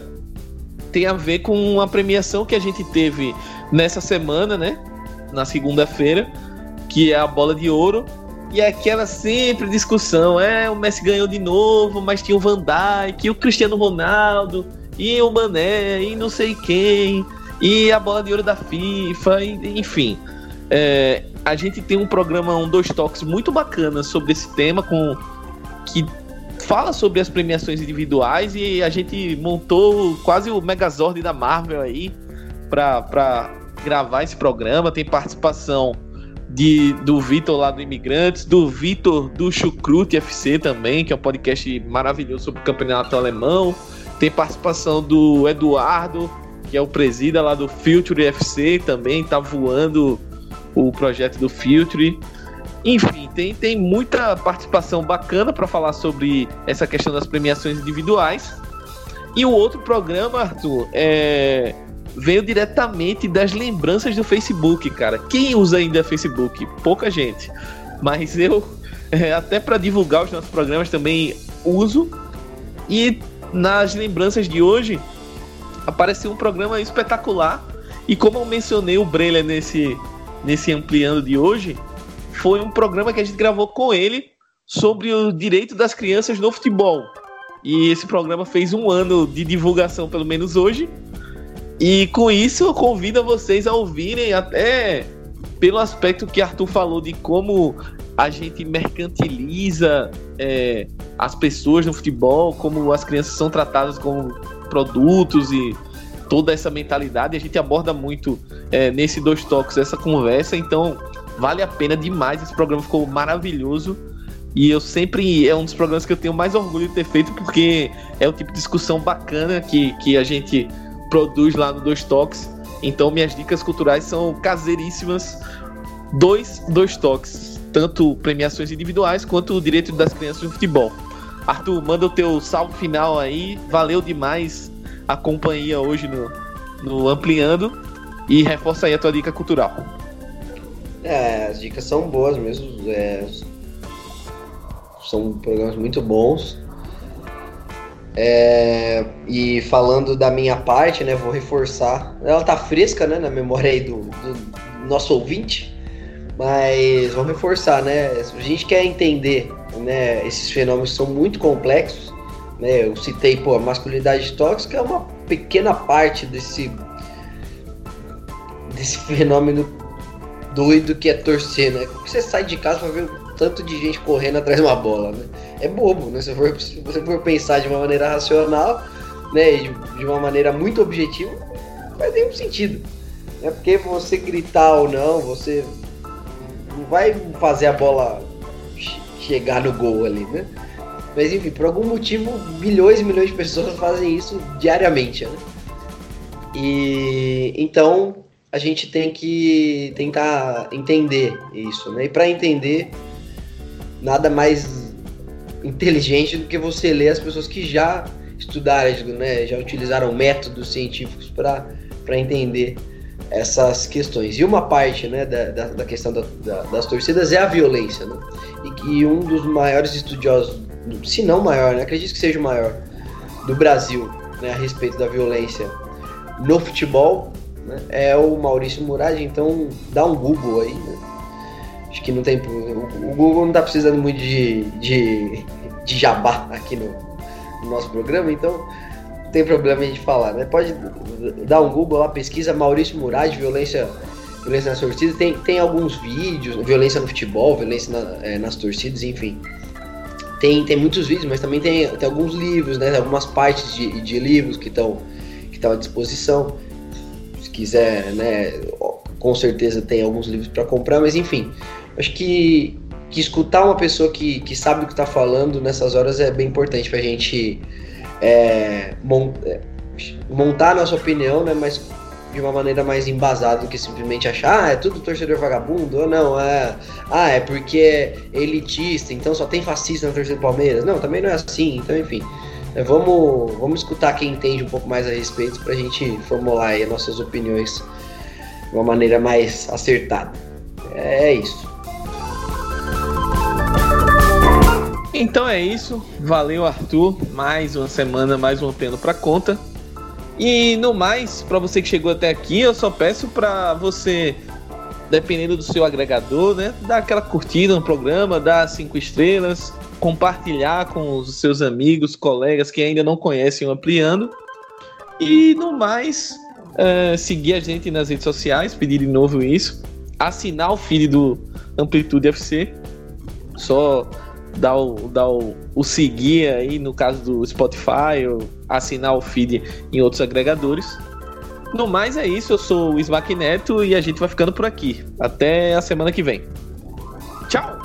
tem a ver com uma premiação que a gente teve nessa semana, né? Na segunda-feira, que é a bola de ouro. E aquela sempre discussão, é, o Messi ganhou de novo, mas tinha o Van Dijk, o Cristiano Ronaldo, e o Mané, e não sei quem, e a bola de ouro da FIFA, e, enfim. É, a gente tem um programa, um dois toques muito bacana sobre esse tema, com que fala sobre as premiações individuais e a gente montou quase o Megazord da Marvel aí para gravar esse programa. Tem participação de, do Vitor lá do Imigrantes, do Vitor do Chucrute FC também, que é um podcast maravilhoso sobre o campeonato alemão. Tem participação do Eduardo, que é o presida lá do Future FC também, tá voando o projeto do Future. Enfim, tem, tem muita participação bacana para falar sobre essa questão das premiações individuais. E o outro programa, Arthur, é veio diretamente das lembranças do Facebook, cara. Quem usa ainda Facebook? Pouca gente. Mas eu, [laughs] é, até para divulgar os nossos programas, também uso. E nas lembranças de hoje, apareceu um programa espetacular. E como eu mencionei o Breler nesse, nesse ampliando de hoje, foi um programa que a gente gravou com ele sobre o direito das crianças no futebol. E esse programa fez um ano de divulgação, pelo menos hoje. E com isso eu convido vocês a ouvirem até pelo aspecto que Arthur falou de como a gente mercantiliza é, as pessoas no futebol, como as crianças são tratadas como produtos e toda essa mentalidade. A gente aborda muito é, nesse dois toques essa conversa, então vale a pena demais. Esse programa ficou maravilhoso. E eu sempre. É um dos programas que eu tenho mais orgulho de ter feito, porque é o tipo de discussão bacana que, que a gente produz lá no Dois Toques. Então, minhas dicas culturais são caseiríssimas. Dois, dois toques. Tanto premiações individuais quanto o direito das crianças no futebol. Arthur, manda o teu salve final aí. Valeu demais a companhia hoje no, no Ampliando. E reforça aí a tua dica cultural. É, as dicas são boas mesmo. É, são programas muito bons. É, e falando da minha parte, né, vou reforçar. Ela tá fresca, né, na memória aí do, do nosso ouvinte, mas vamos reforçar, né? A gente quer entender, né? Esses fenômenos são muito complexos, né? Eu citei, pô, a masculinidade tóxica é uma pequena parte desse desse fenômeno doido que é torcer, né? Você sai de casa para ver tanto de gente correndo atrás de uma bola, né? É bobo, né? Se você for, se for pensar de uma maneira racional, né? De, de uma maneira muito objetiva, não faz nenhum sentido. É porque você gritar ou não, você não vai fazer a bola chegar no gol ali, né? Mas enfim, por algum motivo, milhões e milhões de pessoas [laughs] fazem isso diariamente, né? E então a gente tem que tentar entender isso, né? E para entender, nada mais inteligente do que você ler as pessoas que já estudaram, né? Já utilizaram métodos científicos para entender essas questões. E uma parte né, da, da, questão da, da, das torcidas é a violência, né? E que um dos maiores estudiosos, se não maior, né? acredito que seja o maior, do Brasil né, a respeito da violência no futebol né? é o Maurício Murad, então dá um Google aí, né? Acho que não tem. O Google não tá precisando muito de, de, de jabá aqui no, no nosso programa, então não tem problema a gente falar, né? Pode dar um Google lá, pesquisa Maurício Murad, violência, violência nas torcidas. Tem, tem alguns vídeos, violência no futebol, violência na, é, nas torcidas, enfim. Tem, tem muitos vídeos, mas também tem, tem alguns livros, né? Algumas partes de, de livros que estão que à disposição quiser, né, com certeza tem alguns livros para comprar, mas enfim, acho que, que escutar uma pessoa que, que sabe o que está falando nessas horas é bem importante para a gente é, é, montar a nossa opinião, né, mas de uma maneira mais embasada do que simplesmente achar, ah, é tudo torcedor vagabundo, ou não, é, ah, é porque é elitista, então só tem fascista na torcida do Palmeiras. Não, também não é assim, então enfim. É, vamos, vamos escutar quem entende um pouco mais a respeito para a gente formular aí nossas opiniões de uma maneira mais acertada. É isso. Então é isso. Valeu, Arthur. Mais uma semana, mais um pena para conta. E no mais, para você que chegou até aqui, eu só peço para você, dependendo do seu agregador, né, dar aquela curtida no programa, dar cinco estrelas, compartilhar com os seus amigos, colegas que ainda não conhecem o Ampliando. E no mais, uh, seguir a gente nas redes sociais, pedir de novo isso. Assinar o feed do Amplitude FC. Só dar o, dar o, o seguir aí no caso do Spotify, ou assinar o feed em outros agregadores. No mais é isso, eu sou o Smack Neto e a gente vai ficando por aqui. Até a semana que vem. Tchau!